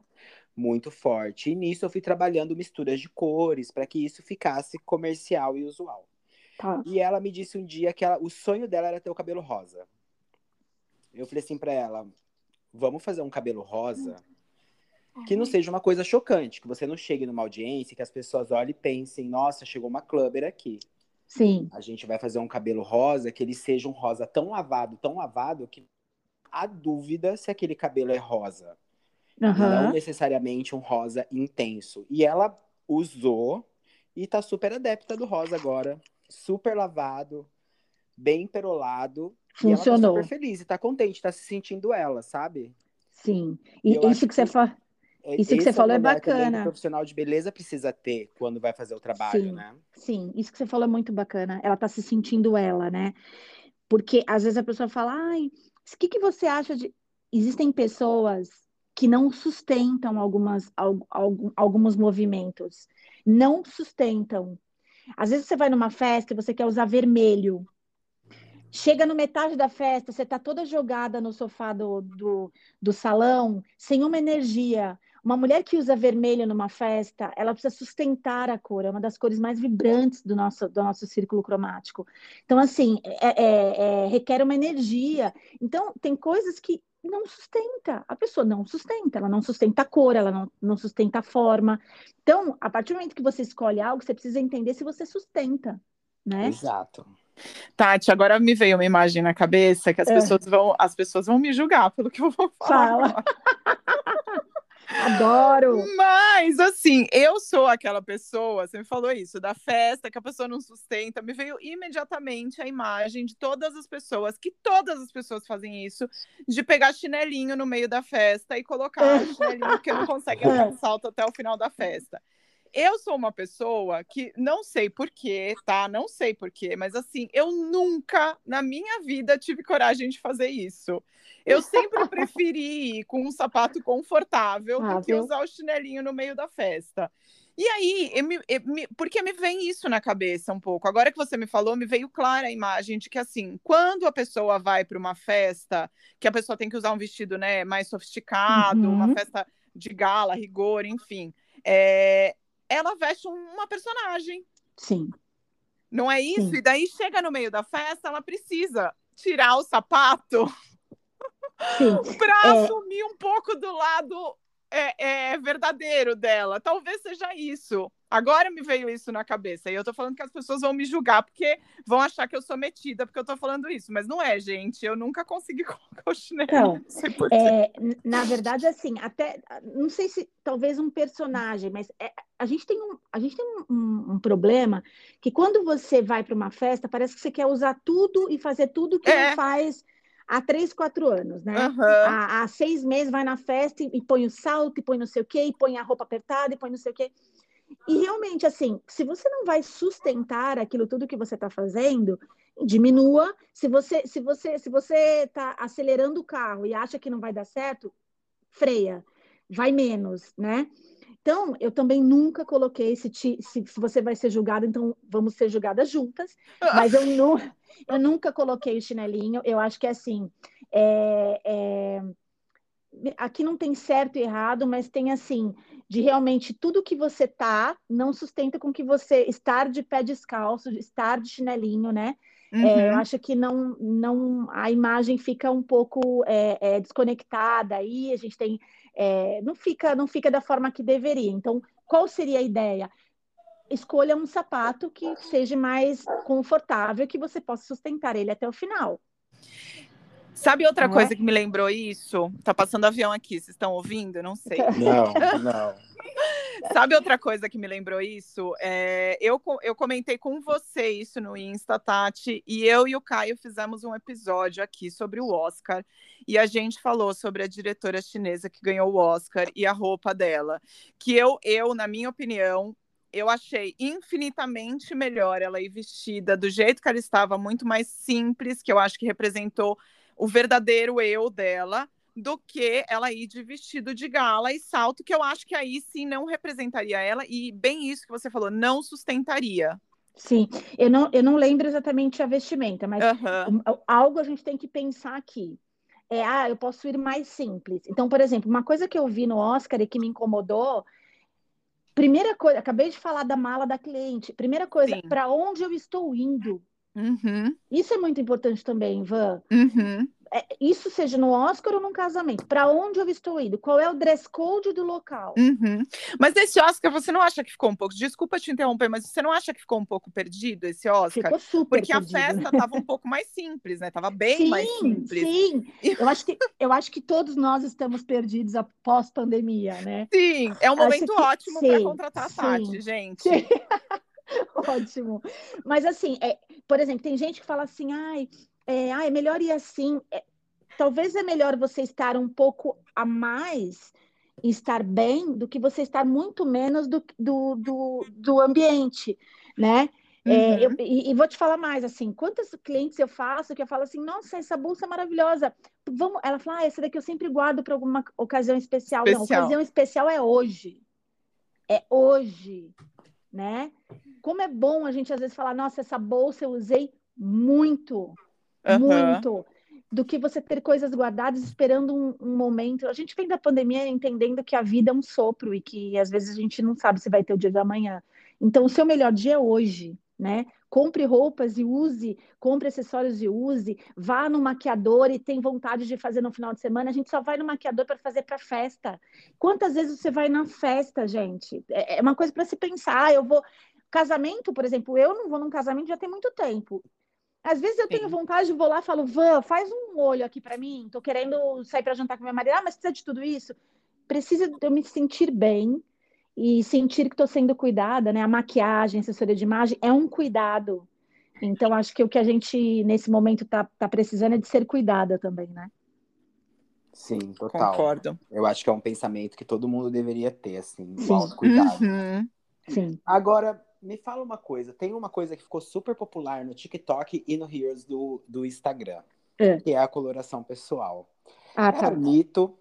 Muito forte. E nisso eu fui trabalhando misturas de cores para que isso ficasse comercial e usual. Tá. E ela me disse um dia que ela, o sonho dela era ter o cabelo rosa. Eu falei assim para ela: vamos fazer um cabelo rosa que não seja uma coisa chocante, que você não chegue numa audiência que as pessoas olhem e pensem: nossa, chegou uma clubber aqui. Sim. A gente vai fazer um cabelo rosa que ele seja um rosa tão lavado, tão lavado, que há dúvida se aquele cabelo é rosa. Uhum. Não necessariamente um rosa intenso. E ela usou e tá super adepta do rosa agora super lavado, bem perolado. Funcionou. E ela tá super feliz e tá contente, tá se sentindo ela, sabe? Sim. E isso que, que você fala. É, isso que você falou é bacana. o profissional de beleza precisa ter quando vai fazer o trabalho, sim, né? Sim, isso que você falou é muito bacana. Ela tá se sentindo ela, né? Porque às vezes a pessoa fala, ai, o que, que você acha de. Existem pessoas que não sustentam algumas, alguns movimentos. Não sustentam. Às vezes você vai numa festa e você quer usar vermelho. Chega no metade da festa, você está toda jogada no sofá do, do, do salão, sem uma energia. Uma mulher que usa vermelho numa festa, ela precisa sustentar a cor, é uma das cores mais vibrantes do nosso, do nosso círculo cromático. Então, assim, é, é, é, requer uma energia. Então, tem coisas que não sustenta. A pessoa não sustenta, ela não sustenta a cor, ela não, não sustenta a forma. Então, a partir do momento que você escolhe algo, você precisa entender se você sustenta, né? Exato. Tati, agora me veio uma imagem na cabeça que as é. pessoas vão, as pessoas vão me julgar pelo que eu vou falar. Fala. Adoro! Mas, assim, eu sou aquela pessoa, você me falou isso, da festa, que a pessoa não sustenta. Me veio imediatamente a imagem de todas as pessoas, que todas as pessoas fazem isso, de pegar chinelinho no meio da festa e colocar o chinelinho porque não consegue dar um salto até o final da festa. Eu sou uma pessoa que não sei porquê, tá? Não sei porquê, mas assim, eu nunca na minha vida tive coragem de fazer isso. Eu sempre preferi ir com um sapato confortável ah, do que usar o chinelinho no meio da festa. E aí, eu me, eu me, porque me vem isso na cabeça um pouco. Agora que você me falou, me veio clara a imagem de que, assim, quando a pessoa vai para uma festa, que a pessoa tem que usar um vestido né, mais sofisticado, uhum. uma festa de gala, rigor, enfim, é, ela veste uma personagem. Sim. Não é isso? Sim. E daí chega no meio da festa, ela precisa tirar o sapato para é... assumir um pouco do lado é, é, verdadeiro dela. Talvez seja isso. Agora me veio isso na cabeça. E eu tô falando que as pessoas vão me julgar porque vão achar que eu sou metida porque eu tô falando isso. Mas não é, gente. Eu nunca consegui colocar o chinelo. Então, é, na verdade, assim, até. Não sei se talvez um personagem, mas é, a gente tem, um, a gente tem um, um, um problema que quando você vai para uma festa, parece que você quer usar tudo e fazer tudo que é. não faz há três, quatro anos, né? Uhum. Há, há, seis meses vai na festa e, e, põe o salto, e põe não sei o quê, e põe a roupa apertada, e põe não sei o quê. E realmente, assim, se você não vai sustentar aquilo tudo que você está fazendo, diminua. Se você se você se você está acelerando o carro e acha que não vai dar certo, freia, vai menos, né? Então, eu também nunca coloquei se, se, se você vai ser julgada, então vamos ser julgadas juntas. Mas eu, nu, eu nunca coloquei o chinelinho. Eu acho que é assim. É, é, aqui não tem certo e errado, mas tem assim, de realmente tudo que você tá não sustenta com que você estar de pé descalço, estar de chinelinho, né? Uhum. É, eu uhum. acho que não, não a imagem fica um pouco é, é, desconectada aí, a gente tem é, não fica não fica da forma que deveria. Então, qual seria a ideia? Escolha um sapato que seja mais confortável, que você possa sustentar ele até o final. Sabe outra não coisa é? que me lembrou isso? Tá passando avião aqui, vocês estão ouvindo? Não sei. Não, não. Sabe outra coisa que me lembrou isso? É, eu, eu comentei com você isso no Insta, Tati, e eu e o Caio fizemos um episódio aqui sobre o Oscar, e a gente falou sobre a diretora chinesa que ganhou o Oscar e a roupa dela. Que eu, eu na minha opinião, eu achei infinitamente melhor ela ir vestida do jeito que ela estava, muito mais simples, que eu acho que representou o verdadeiro eu dela do que ela ir de vestido de gala e salto, que eu acho que aí sim não representaria ela, e bem isso que você falou, não sustentaria. Sim, eu não, eu não lembro exatamente a vestimenta, mas uhum. algo a gente tem que pensar aqui. É, ah, eu posso ir mais simples. Então, por exemplo, uma coisa que eu vi no Oscar e que me incomodou, primeira coisa, acabei de falar da mala da cliente. Primeira coisa, para onde eu estou indo? Uhum. Isso é muito importante também, Van. Uhum. É, isso seja no Oscar ou num casamento. Para onde eu estou indo? Qual é o dress code do local? Uhum. Mas esse Oscar, você não acha que ficou um pouco. Desculpa te interromper, mas você não acha que ficou um pouco perdido esse Oscar? Ficou super Porque perdido. a festa estava um pouco mais simples, né? Estava bem sim, mais simples. Sim, eu acho, que, eu acho que todos nós estamos perdidos após pandemia, né? Sim, é um momento que... ótimo para contratar a Tati, gente. Sim. Ótimo. Mas assim, é, por exemplo, tem gente que fala assim, ai, é, ah, é melhor ir assim. É, talvez é melhor você estar um pouco a mais e estar bem do que você estar muito menos do, do, do, do ambiente, né? É, uhum. É, eu, e, e, vou te falar mais, assim, quantos clientes eu faço que eu falo assim, nossa, essa bolsa é maravilhosa. Vamos, ela fala, ah, essa daqui eu sempre guardo para alguma ocasião especial. especial. Não, ocasião especial é hoje. É hoje, né? Como é bom a gente às vezes falar, nossa, essa bolsa eu usei muito, uhum. muito, do que você ter coisas guardadas esperando um, um, momento. A gente vem da pandemia entendendo que a vida é um sopro e que às vezes a gente não sabe se vai ter o dia da manhã. Então, o seu melhor dia é hoje, né? Compre roupas e use, compre acessórios e use, vá no maquiador e tem vontade de fazer no final de semana. A gente só vai no maquiador para fazer para festa. Quantas vezes você vai na festa, gente? É, é uma coisa para se pensar. Ah, eu vou, Casamento, por exemplo, eu não vou num casamento já tem muito tempo. Às vezes eu tenho Sim. vontade, vou lá e falo, Van, faz um olho aqui para mim, tô querendo sair para jantar com meu marido. Ah, mas precisa de tudo isso? Precisa de eu me sentir bem e sentir que estou sendo cuidada, né? A maquiagem, a assessoria de imagem é um cuidado. Então, acho que o que a gente, nesse momento, tá, tá precisando é de ser cuidada também, né? Sim, total. Concordo. Eu acho que é um pensamento que todo mundo deveria ter, assim, Sim. cuidado. Uhum. Sim. Agora, me fala uma coisa. Tem uma coisa que ficou super popular no TikTok e no Reels do, do Instagram. É. Que é a coloração pessoal. Ah, tá. É um mito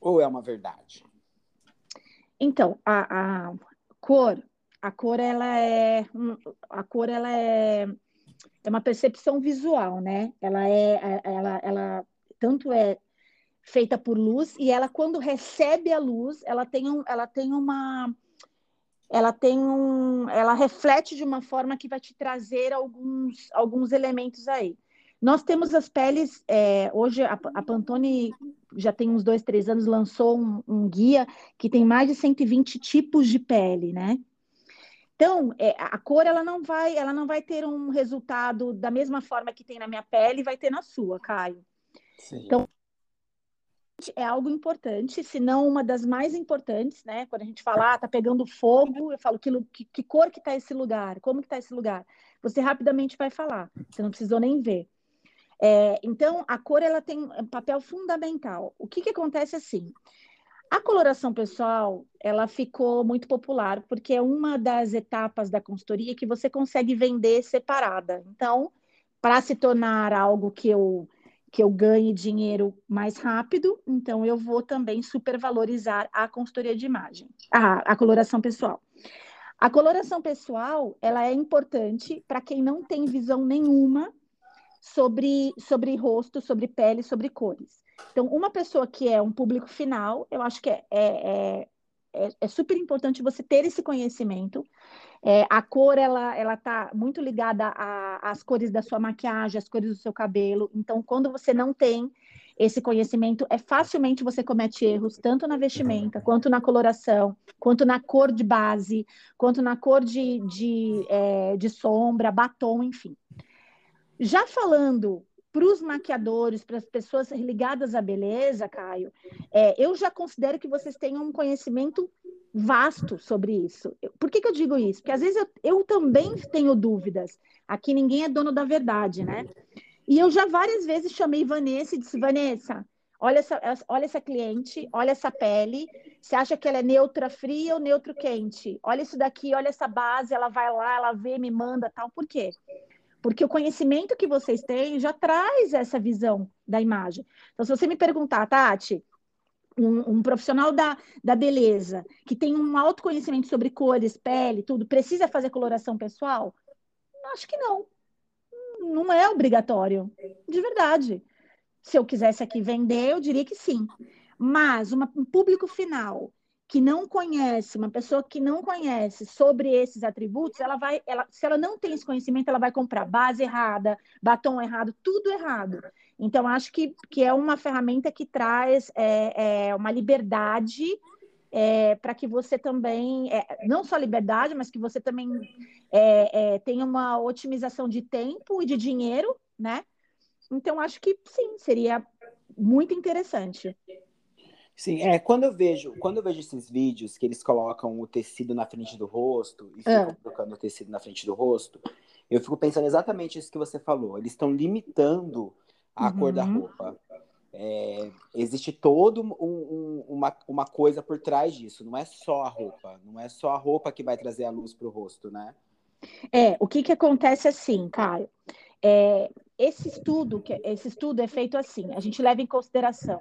ou é uma verdade? Então, a, a cor, a cor ela é a cor ela é, é uma percepção visual, né? Ela é ela, ela tanto é feita por luz e ela quando recebe a luz, ela tem um, ela tem uma ela tem um, ela reflete de uma forma que vai te trazer alguns, alguns elementos aí. Nós temos as peles, é, hoje a, a, Pantone já tem uns dois, três anos, lançou um, um, guia que tem mais de 120 tipos de pele, né? Então, é, a cor ela não vai, ela não vai ter um resultado da mesma forma que tem na minha pele, vai ter na sua, Caio. Sim. Então, é algo importante, se não uma das mais importantes, né? Quando a gente fala, ah, tá pegando fogo, eu falo, que, que, que cor que tá esse lugar? Como que tá esse lugar? Você rapidamente vai falar, você não precisou nem ver. É, então, a cor, ela tem um papel fundamental. O que que acontece assim? A coloração pessoal, ela ficou muito popular, porque é uma das etapas da consultoria que você consegue vender separada. Então, para se tornar algo que eu que eu ganhe dinheiro mais rápido, então eu vou também supervalorizar a consultoria de imagem, a, a coloração pessoal. A coloração pessoal, ela é importante para quem não tem visão nenhuma sobre, sobre rosto, sobre pele, sobre cores. Então, uma pessoa que é um público final, eu acho que é, é, é, é super importante você ter esse conhecimento. É, a cor, ela ela está muito ligada às cores da sua maquiagem, às cores do seu cabelo. Então, quando você não tem esse conhecimento, é facilmente você comete erros, tanto na vestimenta, quanto na coloração, quanto na cor de base, quanto na cor de, de, é, de sombra, batom, enfim. Já falando para os maquiadores, para as pessoas ligadas à beleza, Caio, é, eu já considero que vocês tenham um conhecimento vasto sobre isso. Por que, que eu digo isso? Porque às vezes eu, eu também tenho dúvidas. Aqui ninguém é dono da verdade, né? E eu já várias vezes chamei Vanessa e disse: Vanessa, olha essa, olha essa cliente, olha essa pele. Você acha que ela é neutra fria ou neutro quente? Olha isso daqui, olha essa base, ela vai lá, ela vê, me manda, tal. Por quê? Porque o conhecimento que vocês têm já traz essa visão da imagem. Então, se você me perguntar, Tati, um, um, profissional da, da beleza que tem um autoconhecimento sobre cores, pele, tudo, precisa fazer coloração pessoal? Acho que não. Não é obrigatório, de verdade. Se eu quisesse aqui vender, eu diria que sim. Mas uma, um público final que não conhece, uma pessoa que não conhece sobre esses atributos, ela vai, ela, se ela não tem esse conhecimento, ela vai comprar base errada, batom errado, tudo errado. Então, acho que, que é uma ferramenta que traz é, é, uma liberdade é, para que você também, é, não só liberdade, mas que você também é, é, tenha uma otimização de tempo e de dinheiro, né? Então, acho que sim, seria muito interessante. Sim, é, quando eu vejo, quando eu vejo esses vídeos que eles colocam o tecido na frente do rosto e ficam colocando o tecido na frente do rosto, eu fico pensando exatamente isso que você falou. Eles estão limitando a uhum. cor da uhum. roupa. É, existe todo um, um, uma, uma coisa por trás disso. Não é só a roupa. Não é só a roupa que vai trazer a luz para o rosto, né? É, o que, que acontece assim, Caio? É, esse estudo, esse estudo é feito assim, a gente leva em consideração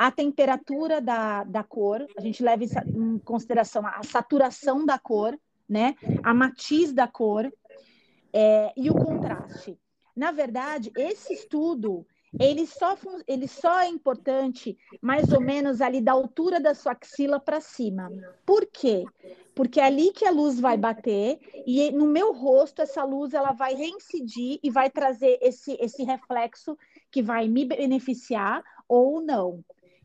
a temperatura da, da cor, a gente leva em consideração a saturação da cor, né? A matiz da cor é, e o contraste. Na verdade, esse estudo ele só, ele só é importante mais ou menos ali da altura da sua axila para cima. Por quê? Porque é ali que a luz vai bater e no meu rosto essa luz ela vai reincidir e vai trazer esse, esse reflexo que vai me beneficiar ou não.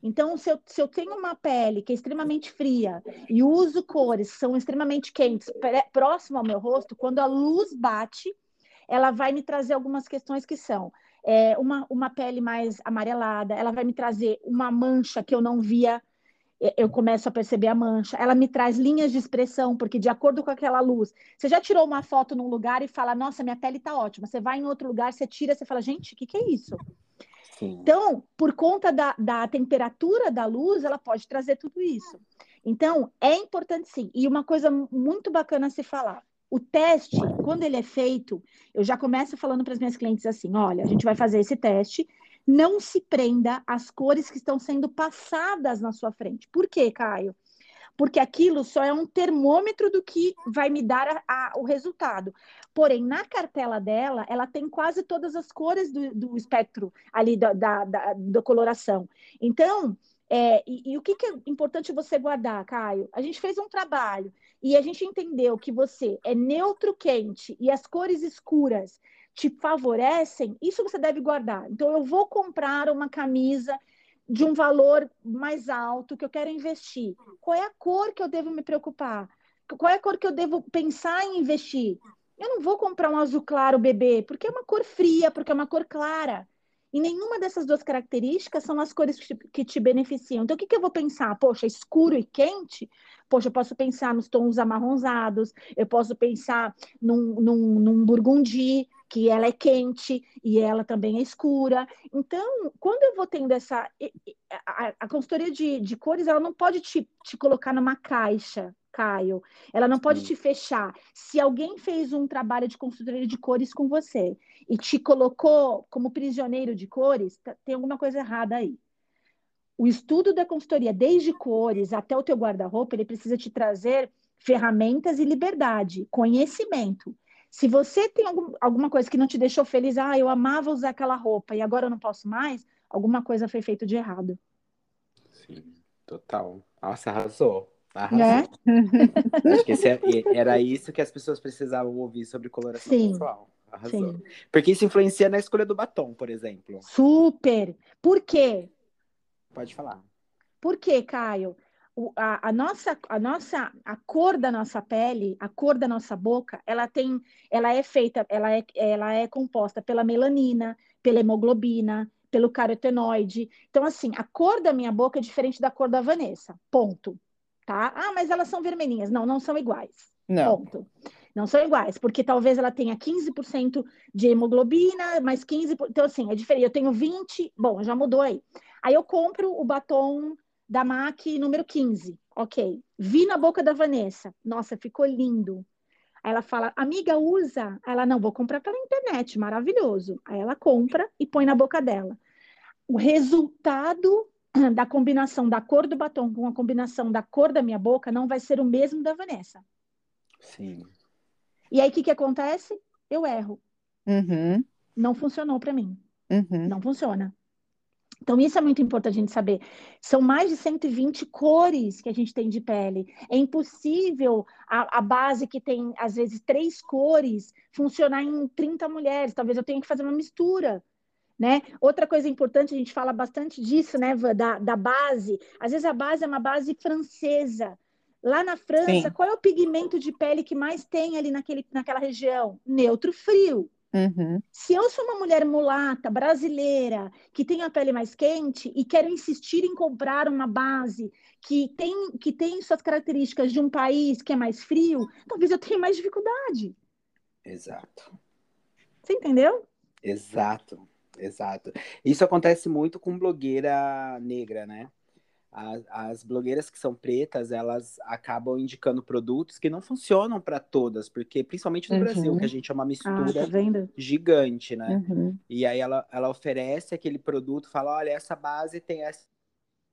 Então, se eu, se eu tenho uma pele que é extremamente fria e uso cores que são extremamente quentes próximo ao meu rosto, quando a luz bate, ela vai me trazer algumas questões que são é, uma, uma pele mais amarelada, ela vai me trazer uma mancha que eu não via, eu começo a perceber a mancha, ela me traz linhas de expressão, porque de acordo com aquela luz, você já tirou uma foto num lugar e fala, nossa, minha pele tá ótima. Você vai em outro lugar, você tira, você fala, gente, o que, que é isso? Sim. Então, por conta da, da temperatura da luz, ela pode trazer tudo isso. Então, é importante sim. E uma coisa muito bacana a se falar. O teste, quando ele é feito, eu já começo falando para as minhas clientes assim: olha, a gente vai fazer esse teste, não se prenda às cores que estão sendo passadas na sua frente. Por quê, Caio? porque aquilo só é um termômetro do que vai me dar a, a, o resultado. Porém, na cartela dela, ela tem quase todas as cores do, do espectro ali da, da, da, da coloração. Então, é, e, e, o que, que, é importante você guardar, Caio? A gente fez um trabalho e a gente entendeu que você é neutro quente e as cores escuras te favorecem, isso você deve guardar. Então, eu vou comprar uma camisa de um valor mais alto que eu quero investir. Qual é a cor que eu devo me preocupar? Qual é a cor que eu devo pensar em investir? Eu não vou comprar um azul claro bebê, porque é uma cor fria, porque é uma cor clara. E nenhuma dessas duas características são as cores que te, que te beneficiam. Então, o que, que eu vou pensar? Poxa, escuro e quente? Poxa, eu posso pensar nos tons amarronzados, eu posso pensar num, num, num burgundi, que ela é quente e ela também é escura. Então, quando eu vou tendo essa. A, a consultoria de, de cores, ela não pode te, te colocar numa caixa, Caio. Ela não pode Sim. te fechar. Se alguém fez um trabalho de consultoria de cores com você e te colocou como prisioneiro de cores, tá, tem alguma coisa errada aí. O estudo da consultoria, desde cores até o teu guarda-roupa, ele precisa te trazer ferramentas e liberdade, conhecimento. Se você tem algum, alguma coisa que não te deixou feliz, ah, eu amava usar aquela roupa e agora eu não posso mais, alguma coisa foi feita de errado. Sim, total. Nossa, arrasou. Arrasou. É? Acho que é, era isso que as pessoas precisavam ouvir sobre coloração Sim. pessoal. Arrasou. Sim. Porque isso influencia na escolha do batom, por exemplo. Super. Por quê? Pode falar. Por quê, Caio? A, a, nossa, a nossa, a cor da nossa pele, a cor da nossa boca, ela tem, ela é feita, ela é, ela é composta pela melanina, pela hemoglobina, pelo carotenoide. Então, assim, a cor da minha boca é diferente da cor da Vanessa. Ponto. Tá? Ah, mas elas são vermelhinhas. Não, não são iguais. Não. Ponto. Não são iguais, porque talvez ela tenha 15% de hemoglobina, mais 15%. Então, assim, é diferente. Eu tenho 20%. Bom, já mudou aí. Aí eu compro o batom da MAC número 15. Ok. Vi na boca da Vanessa. Nossa, ficou lindo. Aí ela fala, amiga, usa. Aí ela, não, vou comprar pela internet, maravilhoso. Aí ela compra e põe na boca dela. O resultado da combinação da cor do batom com a combinação da cor da minha boca não vai ser o mesmo da Vanessa. Sim. E aí, o que, que acontece? Eu erro. Uhum. Não funcionou para mim. Uhum. Não funciona. Então, isso é muito importante a gente saber. São mais de 120 cores que a gente tem de pele. É impossível a, a, base que tem, às vezes, três cores funcionar em 30 mulheres. Talvez eu tenha que fazer uma mistura. Né? Outra coisa importante, a gente fala bastante disso, né, da, da base. Às vezes a base é uma base francesa. Lá na França, Sim. qual é o pigmento de pele que mais tem ali naquele, naquela região? Neutro frio. Uhum. Se eu sou uma mulher mulata, brasileira, que tem a pele mais quente e quero insistir em comprar uma base que tem, que tem suas características de um país que é mais frio, talvez eu tenha mais dificuldade. Exato. Você entendeu? Exato, exato. Isso acontece muito com blogueira negra, né? As, as blogueiras que são pretas, elas acabam indicando produtos que não funcionam para todas, porque principalmente no uhum. Brasil, que a gente é uma ah, mistura ah, tá gigante, né? Uhum. E aí ela, ela oferece aquele produto, fala, olha, essa base tem essa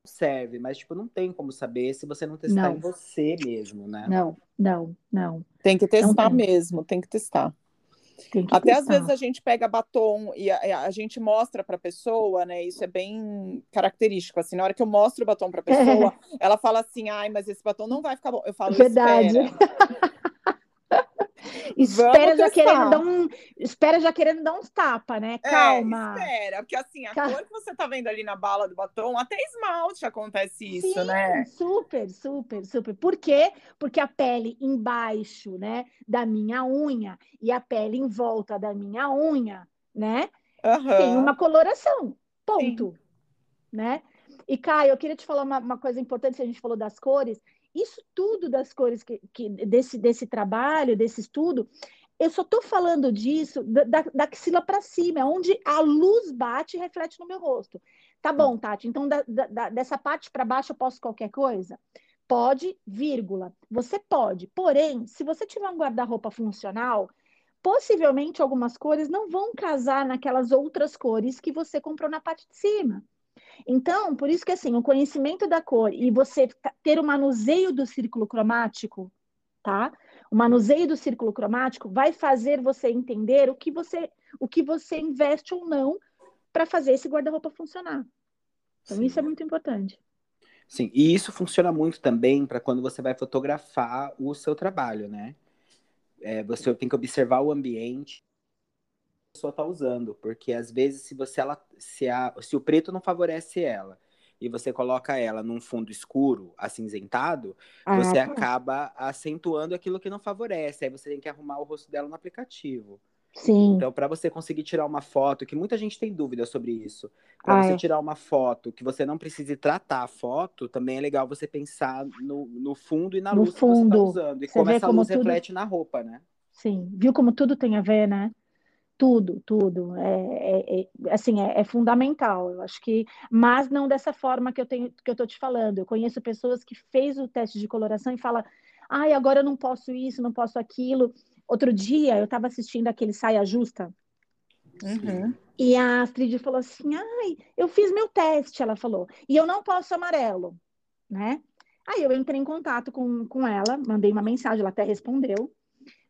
serve, mas tipo, não tem como saber se você não testar não. em você mesmo, né? Não, não, não. Tem que testar mesmo, tem que testar. Até às vezes a gente pega batom e a, a gente mostra para a pessoa, né? Isso é bem característico. Assim, na hora que eu mostro o batom para a pessoa, ela fala assim: ai, mas esse batom não vai ficar bom. Eu falo, Verdade. Espera já querendo dar um, espera já querendo dar uns tapa, né? É, Calma. É, espera, porque assim, a cor que você tá vendo ali na bala do batom, até esmalte acontece isso, Sim, né? Super, super, super. Por quê? Porque a pele embaixo, né, da minha unha e a pele em volta da minha unha, né? Uhum. Tem uma coloração. Ponto. Sim. Né? E Caio, eu queria te falar uma, uma coisa importante, a gente falou das cores. Isso tudo das cores que, que desse, desse trabalho, desse estudo, eu só estou falando disso da, da, axila para cima, é onde a luz bate e reflete no meu rosto. Tá bom, Tati, então da, da, dessa parte para baixo eu posso qualquer coisa? Pode, vírgula. Você pode. Porém, se você tiver um guarda-roupa funcional, possivelmente algumas cores não vão casar naquelas outras cores que você comprou na parte de cima. Então, por isso que assim, o conhecimento da cor e você ter o manuseio do círculo cromático, tá? O manuseio do círculo cromático vai fazer você entender o que você, o que você investe ou não para fazer esse guarda-roupa funcionar. Então, Sim. isso é muito importante. Sim, e isso funciona muito também para quando você vai fotografar o seu trabalho, né? É, você tem que observar o ambiente pessoa está usando, porque às vezes se você ela se, a, se o preto não favorece ela e você coloca ela num fundo escuro, acinzentado, ah, você tá. acaba acentuando aquilo que não favorece. Aí você tem que arrumar o rosto dela no aplicativo. Sim. Então, para você conseguir tirar uma foto, que muita gente tem dúvida sobre isso, para você tirar uma foto que você não precise tratar a foto, também é legal você pensar no, no fundo e na no luz fundo. que você está usando. E você como essa como luz tudo... reflete na roupa, né? Sim. Viu como tudo tem a ver, né? Tudo, tudo. É, é, é assim, é, é, fundamental. Eu acho que, mas não dessa forma que eu tenho, que eu estou te falando. Eu conheço pessoas que fez o teste de coloração e fala, ai, agora eu não posso isso, não posso aquilo. Outro dia eu estava assistindo aquele Saia Justa. Uhum. E a Astrid falou assim: ai, eu fiz meu teste, ela falou, e eu não posso amarelo, né? Aí eu entrei em contato com, com ela, mandei uma mensagem, ela até respondeu.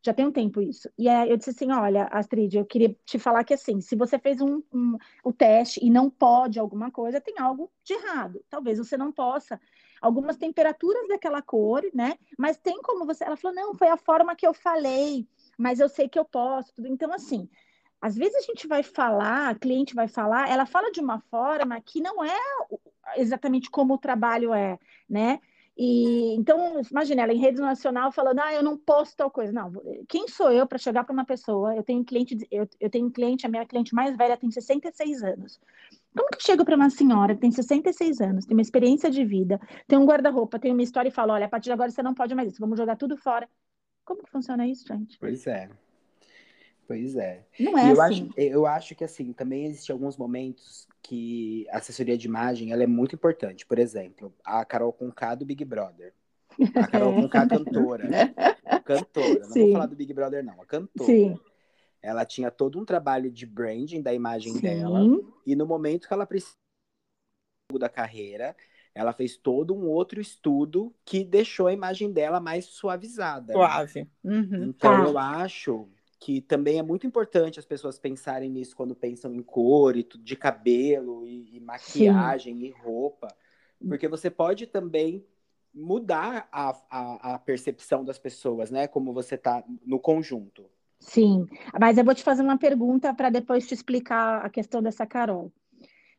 Já tem um tempo isso. E aí eu disse assim: olha, Astrid, eu queria te falar que assim, se você fez um, um, o teste e não pode alguma coisa, tem algo de errado. Talvez você não possa. Algumas temperaturas daquela cor, né? Mas tem como você. Ela falou: não, foi a forma que eu falei, mas eu sei que eu posso. Tudo. Então, assim, às vezes a gente vai falar, a cliente vai falar, ela fala de uma forma que não é exatamente como o trabalho é, né? E então, imagina ela em rede nacional falando: "Ah, eu não posso tal coisa". Não, quem sou eu para chegar para uma pessoa? Eu tenho cliente, eu, eu tenho cliente, a minha cliente mais velha tem 66 anos. Como que eu chego para uma senhora que tem 66 anos, tem uma experiência de vida, tem um guarda-roupa, tem uma história e falo: "Olha, a partir de agora você não pode mais isso, vamos jogar tudo fora". Como que funciona isso, gente? Pois é. Pois é. Não é eu assim. Acho, eu acho que, assim, também existem alguns momentos que a assessoria de imagem ela é muito importante. Por exemplo, a Carol Conká do Big Brother. A Carol Conká cantora. cantora. Não Sim. vou falar do Big Brother, não. A cantora. Sim. Ela tinha todo um trabalho de branding da imagem Sim. dela. E no momento que ela precisou da carreira, ela fez todo um outro estudo que deixou a imagem dela mais suavizada. Suave. Né? Uhum. Então, tá. eu acho que também é muito importante as pessoas pensarem nisso quando pensam em cor e de cabelo e, e maquiagem Sim. e roupa, porque você pode também mudar a, a, a, percepção das pessoas, né? Como você tá no conjunto. Sim, mas eu vou te fazer uma pergunta para depois te explicar a questão dessa Carol.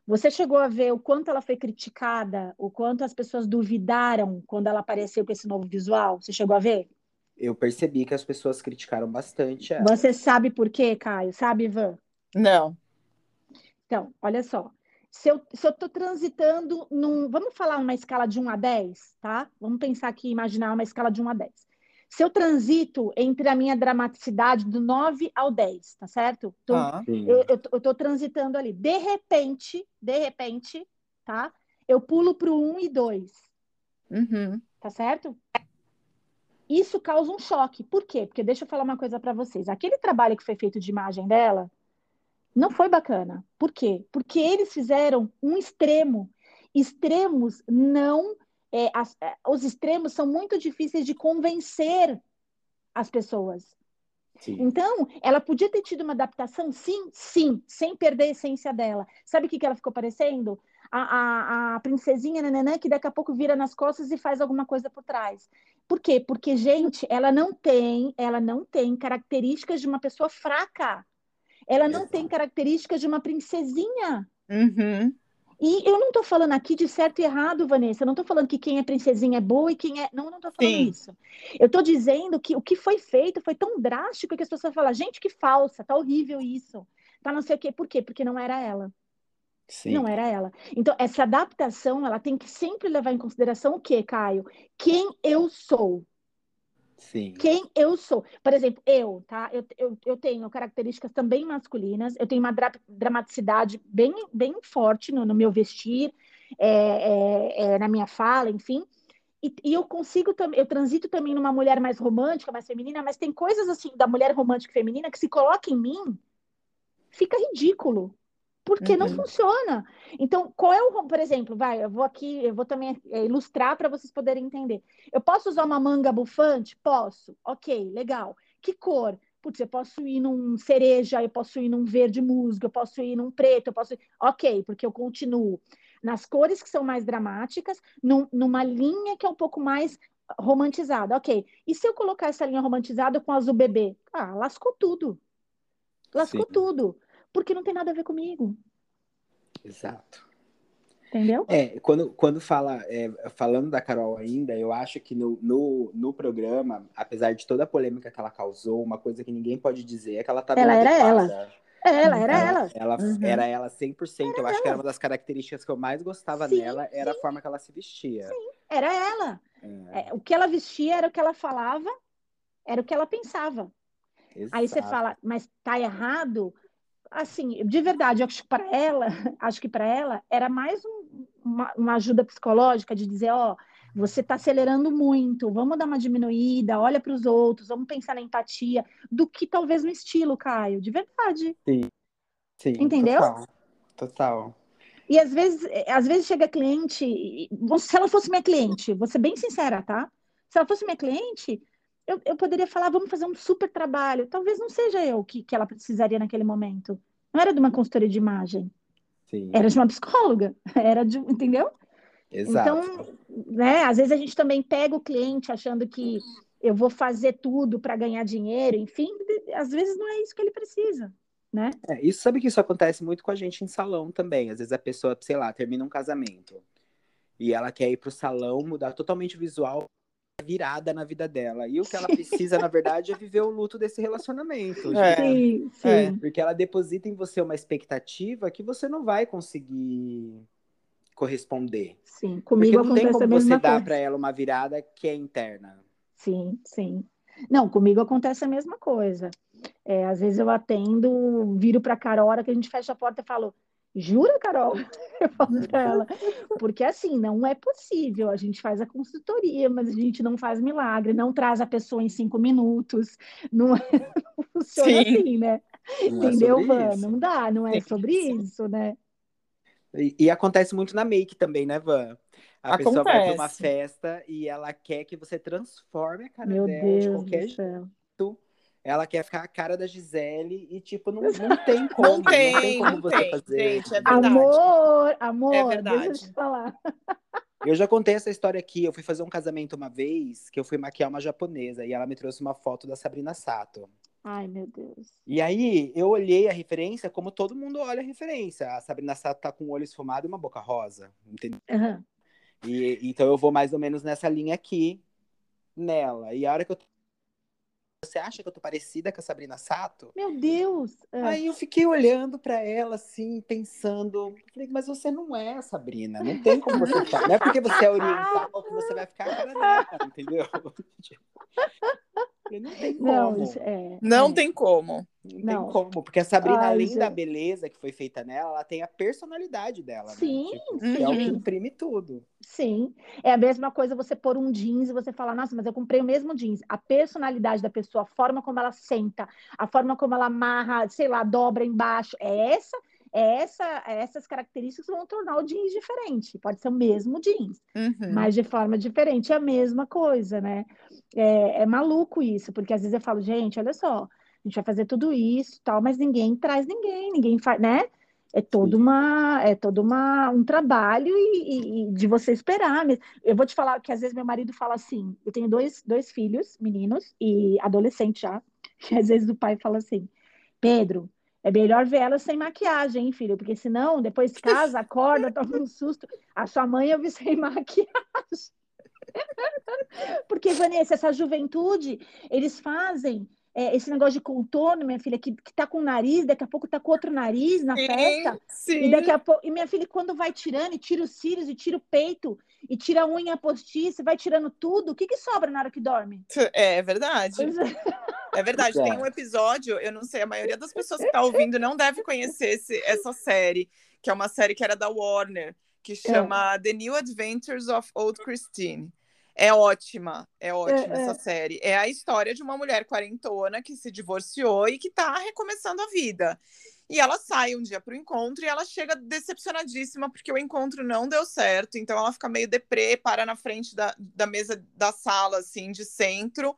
Você chegou a ver o quanto ela foi criticada, o quanto as pessoas duvidaram quando ela apareceu com esse novo visual? Você chegou a ver? Eu percebi que as pessoas criticaram bastante ela. Você sabe por quê, Caio? Sabe, Ivan? Não. Então, olha só. Se eu, se eu tô transitando num. Vamos falar uma escala de 1 a 10, tá? Vamos pensar aqui, imaginar uma escala de 1 a 10. Se eu transito entre a minha dramaticidade do 9 ao 10, tá certo? Então, ah, eu, eu, eu tô transitando ali. De repente, de repente, tá? Eu pulo pro 1 e 2. Uhum. Tá certo? Isso causa um choque. Por quê? Porque deixa eu falar uma coisa para vocês. Aquele trabalho que foi feito de imagem dela não foi bacana. Por quê? Porque eles fizeram um extremo. Extremos não. É, as, é, os extremos são muito difíceis de convencer as pessoas. Sim. Então, ela podia ter tido uma adaptação, sim, sim, sem perder a essência dela. Sabe o que, que ela ficou parecendo? A, a, a princesinha nananã que daqui a pouco vira nas costas e faz alguma coisa por trás. Por quê? Porque, gente, ela não tem, ela não tem características de uma pessoa fraca. Ela não Exato. tem características de uma princesinha. Uhum. E eu não estou falando aqui de certo e errado, Vanessa. Eu não estou falando que quem é princesinha é boa e quem é. Não, não estou falando Sim. isso. Eu estou dizendo que o que foi feito foi tão drástico que as pessoas falam, gente, que falsa, tá horrível isso. Tá não sei o quê. Por quê? Porque não era ela. Sim. Não era ela. Então, essa adaptação, ela tem que sempre levar em consideração o quê, Caio? Quem eu sou. Sim. Quem eu sou. Por exemplo, eu, tá? Eu, eu, eu tenho características também masculinas, eu tenho uma dra dramaticidade bem, bem forte no, no meu vestir, é, é, é, na minha fala, enfim. E, e, eu consigo também, eu transito também numa mulher mais romântica, mais feminina, mas tem coisas assim da mulher romântica e feminina que se coloca em mim, fica ridículo porque uhum. não funciona. Então, qual é o, por exemplo, vai, eu vou aqui, eu vou também é, ilustrar para vocês poderem entender. Eu posso usar uma manga bufante? Posso. OK, legal. Que cor? Putz, eu posso ir num cereja, eu posso ir num verde musgo, eu posso ir num preto, eu posso ir... OK, porque eu continuo nas cores que são mais dramáticas, num, numa linha que é um pouco mais romantizada. OK. E se eu colocar essa linha romantizada com azul bebê? Ah, lascou tudo. Lascou Sim. tudo porque não tem nada a ver comigo. Exato. Entendeu? É, quando, quando fala, é, falando da Carol ainda, eu acho que no, no, no, programa, apesar de toda a polêmica que ela causou, uma coisa que ninguém pode dizer é que ela tá Ela era ela. É, ela era ela. Ela, ela uhum. era ela 100%. Era eu acho ela. que era uma das características que eu mais gostava sim, nela, era sim. a forma que ela se vestia. Sim, era ela. É. É, o que ela vestia era o que ela falava, era o que ela pensava. Exato. Aí você fala, mas tá errado? Assim, de verdade, acho que para ela, acho que para ela era mais um, uma, uma, ajuda psicológica de dizer, ó, você está acelerando muito, vamos dar uma diminuída, olha para os outros, vamos pensar na empatia, do que talvez no estilo, Caio, de verdade. Sim. Sim. Entendeu? Total. total. E às vezes, às vezes chega cliente, se ela fosse minha cliente, vou ser bem sincera, tá? Se ela fosse minha cliente, eu, eu poderia falar, vamos fazer um super trabalho. Talvez não seja eu que, que ela precisaria naquele momento. Não era de uma consultoria de imagem. Sim. Era de uma psicóloga. Era de, entendeu? Exato. Então, né, às vezes a gente também pega o cliente achando que eu vou fazer tudo para ganhar dinheiro, enfim, às vezes não é isso que ele precisa. Né? É, isso sabe que isso acontece muito com a gente em salão também. Às vezes a pessoa, sei lá, termina um casamento e ela quer ir pro salão, mudar totalmente o visual, virada na vida dela. E o que ela precisa, na verdade, é viver o luto desse relacionamento. É, sim, sim. É, porque ela deposita em você uma expectativa que você não vai conseguir corresponder. Sim, comigo Porque não tem como você dar para ela uma virada que é interna. Sim, sim. Não, comigo acontece a mesma coisa. É, às vezes eu atendo, viro para a Carol, hora que a gente fecha a porta e falo, jura, Carol? Eu falo para ela. Porque assim, não é possível. A gente faz a consultoria, mas a gente não faz milagre, não traz a pessoa em cinco minutos. Não, é, não funciona Sim. assim, né? Não é Entendeu, é Van? Não dá, não é sobre isso, né? E, e, acontece muito na make também, né, Van? A acontece. pessoa vai para uma festa e ela quer que você transforme a cara Meu dela Deus de qualquer jeito. Ela quer ficar a cara da Gisele e, tipo, não, não tem como. Não tem, não tem como você tem, fazer. Gente, é verdade. Amor, amor, é verdade. deixa eu te falar. Eu já contei essa história aqui. Eu fui fazer um casamento uma vez que eu fui maquiar uma japonesa e ela me trouxe uma foto da Sabrina Sato. Ai, meu Deus. E aí, eu olhei a referência como todo mundo olha a referência. A Sabrina Sato tá com o olho esfumado e uma boca rosa, entendeu? Uhum. E, então eu vou mais ou menos nessa linha aqui, nela. E a hora que eu você acha que eu tô parecida com a Sabrina Sato? Meu Deus! É. Aí eu fiquei olhando para ela, assim, pensando. Falei, mas você não é a Sabrina, não tem como você ficar. Não é porque você é oriental que você vai ficar a cara dela, entendeu? Não tem como. Não, é, não é. tem como. Não, não, tem como. Porque a Sabrina, Ai, além gente. da beleza que foi feita nela, ela tem a personalidade dela. Sim. Né? Tipo, uhum. É o que imprime tudo. Sim. É a mesma coisa você pôr um jeans e você falar, nossa, mas eu comprei o mesmo jeans. A personalidade da pessoa, a forma como ela senta, a forma como ela amarra, sei lá, dobra embaixo. É essa é essa, essas características vão tornar o jeans diferente. Pode ser o mesmo jeans, uhum. mas de forma diferente. É a mesma coisa, né? É, é, maluco isso, porque às vezes eu falo, gente, olha só, a gente vai fazer tudo isso, tal, mas ninguém traz ninguém, ninguém faz, né? É todo uma, é todo uma, um trabalho e, e, de você esperar. Eu vou te falar que às vezes meu marido fala assim, eu tenho dois, dois filhos, meninos, e adolescente já, e às vezes o pai fala assim, Pedro, é melhor ver ela sem maquiagem, hein, filho? Porque senão, depois casa, acorda, toma um susto. A sua mãe eu vi sem maquiagem. Porque, Vanessa, essa juventude, eles fazem é, esse negócio de contorno, minha filha, que, que tá com o nariz, daqui a pouco tá com outro nariz na sim, festa. Sim. E daqui a pouco. E minha filha, quando vai tirando, e tira os cílios, e tira o peito, e tira a unha postiça, vai tirando tudo, o que, que sobra na hora que dorme? É verdade. É verdade. Tem um episódio, eu não sei, a maioria das pessoas que tá ouvindo não deve conhecer esse, essa série, que é uma série que era da Warner, que é. chama é. The New Adventures of Old Christine. É ótima, é ótima é, essa é. série. É a história de uma mulher quarentona que se divorciou e que tá recomeçando a vida. E ela sai um dia para o encontro e ela chega decepcionadíssima porque o encontro não deu certo. Então ela fica meio deprê, para na frente da, da mesa da sala, assim, de centro.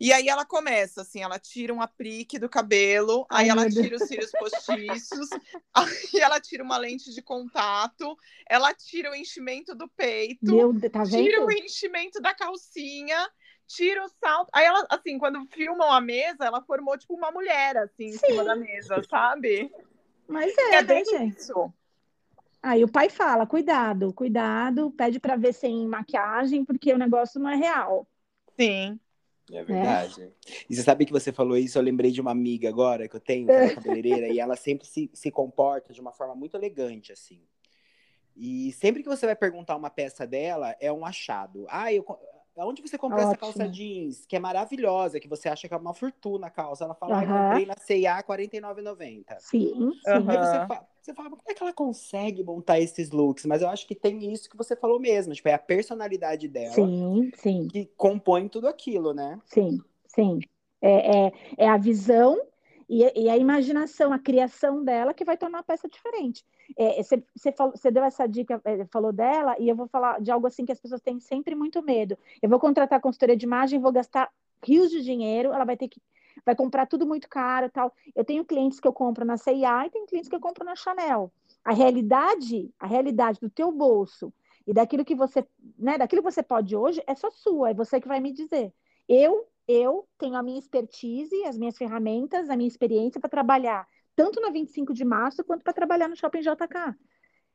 E aí ela começa, assim, ela tira um aplique do cabelo, aí ela tira os cílios postiços, aí ela tira uma lente de contato, ela tira o enchimento do peito, Meu, tá tira o enchimento da calcinha, tira o salto. Aí ela, assim, quando filmam a mesa, ela formou tipo uma mulher, assim, em cima da mesa, sabe? Mas é, é bem né, isso. Aí o pai fala: cuidado, cuidado, pede para ver sem maquiagem, porque o negócio não é real. Sim. É verdade. É. E você sabe que você falou isso, eu lembrei de uma amiga agora que eu tenho, que é cabeleireira, e ela sempre se, se comporta de uma forma muito elegante, assim. E sempre que você vai perguntar uma peça dela, é um achado. Ah, eu, onde você comprou Ótimo. essa calça jeans, que é maravilhosa, que você acha que é uma fortuna a calça? Ela fala, uhum. ah, comprei na C&A R$ 49,90. Sim, sim. Uhum. Aí você fala, você fala, como é que ela consegue montar esses looks? Mas eu acho que tem isso que você falou mesmo, tipo, é a personalidade dela sim, sim. que compõe tudo aquilo, né? Sim, sim. É, é, é a visão e, e, a imaginação, a criação dela que vai tornar a peça diferente. Você é, deu essa dica, é, falou dela, e eu vou falar de algo assim que as pessoas têm sempre muito medo. Eu vou contratar a consultoria de imagem, vou gastar rios de dinheiro, ela vai ter que vai comprar tudo muito caro tal. Eu tenho clientes que eu compro na C&A e tem clientes que eu compro na Chanel. A realidade, a realidade do teu bolso e daquilo que você, né, daquilo que você pode hoje é só sua, é você que vai me dizer. Eu eu tenho a minha expertise, as minhas ferramentas, a minha experiência para trabalhar tanto na 25 de março quanto para trabalhar no Shopping JK.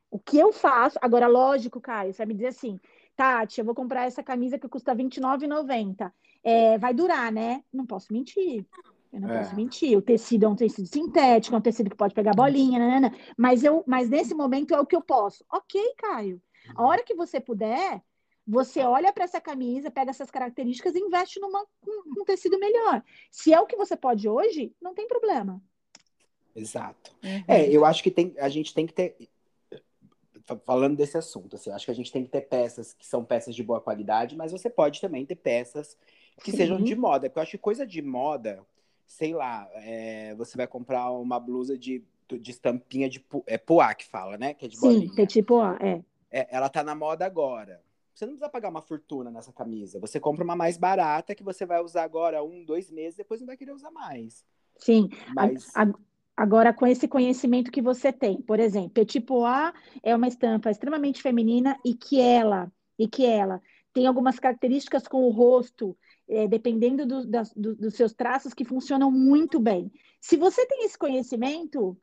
O que eu faço, agora, lógico, Caio, você vai me dizer assim, Tati, eu vou comprar essa camisa que custa R$29,90. É, vai durar, né? Não posso mentir. Eu não é. posso mentir. O tecido é um tecido sintético, é um tecido que pode pegar bolinha, né, né, né? Mas, eu, mas nesse momento é o que eu posso. Ok, Caio. A hora que você puder, você olha para essa camisa, pega essas características e investe numa, um, um tecido melhor. Se é o que você pode hoje, não tem problema. Exato. Uhum. É, eu acho que tem, a gente tem que ter. Falando desse assunto, assim, acho que a gente tem que ter peças que são peças de boa qualidade, mas você pode também ter peças que Sim. sejam de moda. Porque eu acho que coisa de moda, sei lá, é, você vai comprar uma blusa de, de estampinha de é, poá que fala, né? Que é de Sim, petit poá, é. é. Ela tá na moda agora. Você não precisa pagar uma fortuna nessa camisa. Você compra uma mais barata que você vai usar agora um, dois meses, depois não vai querer usar mais. Sim. Mas... A, a, agora, com esse conhecimento que você tem, por exemplo, Petit Pois é uma estampa extremamente feminina e que ela, e que ela tem algumas características com o rosto, é, dependendo do, das, do, dos seus traços, que funcionam muito bem. Se você tem esse conhecimento,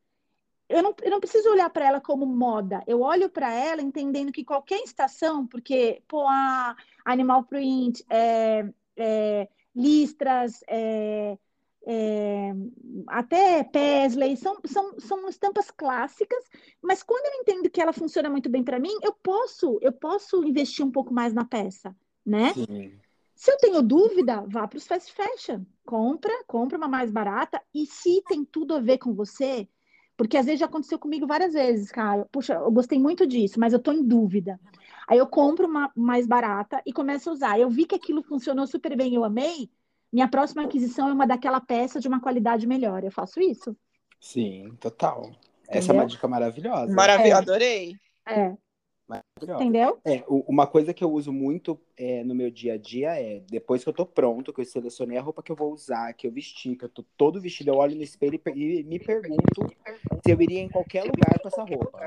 eu não, eu não preciso olhar para ela como moda, eu olho para ela entendendo que qualquer estação, porque, pô, Animal Print, é, é, listras, é, é, até Pesley, são, são, são estampas clássicas, mas quando eu entendo que ela funciona muito bem para mim, eu posso, eu posso investir um pouco mais na peça, né? Sim. Se eu tenho dúvida, vá para os fast fashion, compra, compra uma mais barata, e se tem tudo a ver com você, porque às vezes já aconteceu comigo várias vezes, cara. Puxa, eu gostei muito disso, mas eu tô em dúvida. Aí eu compro uma mais barata e começo a usar. Eu vi que aquilo funcionou super bem, eu amei. Minha próxima aquisição é uma daquela peça de uma qualidade melhor. Eu faço isso. Sim, total. Entendeu? Essa é uma dica maravilhosa. Maravilhosa, é. adorei. É. Entendeu? É, uma coisa que eu uso muito é, no meu dia a dia é, depois que eu tô pronto, que eu selecionei a roupa que eu vou usar, que eu vesti, que eu tô todo vestido, eu olho no espelho e, e me pergunto se eu iria em qualquer lugar com essa roupa.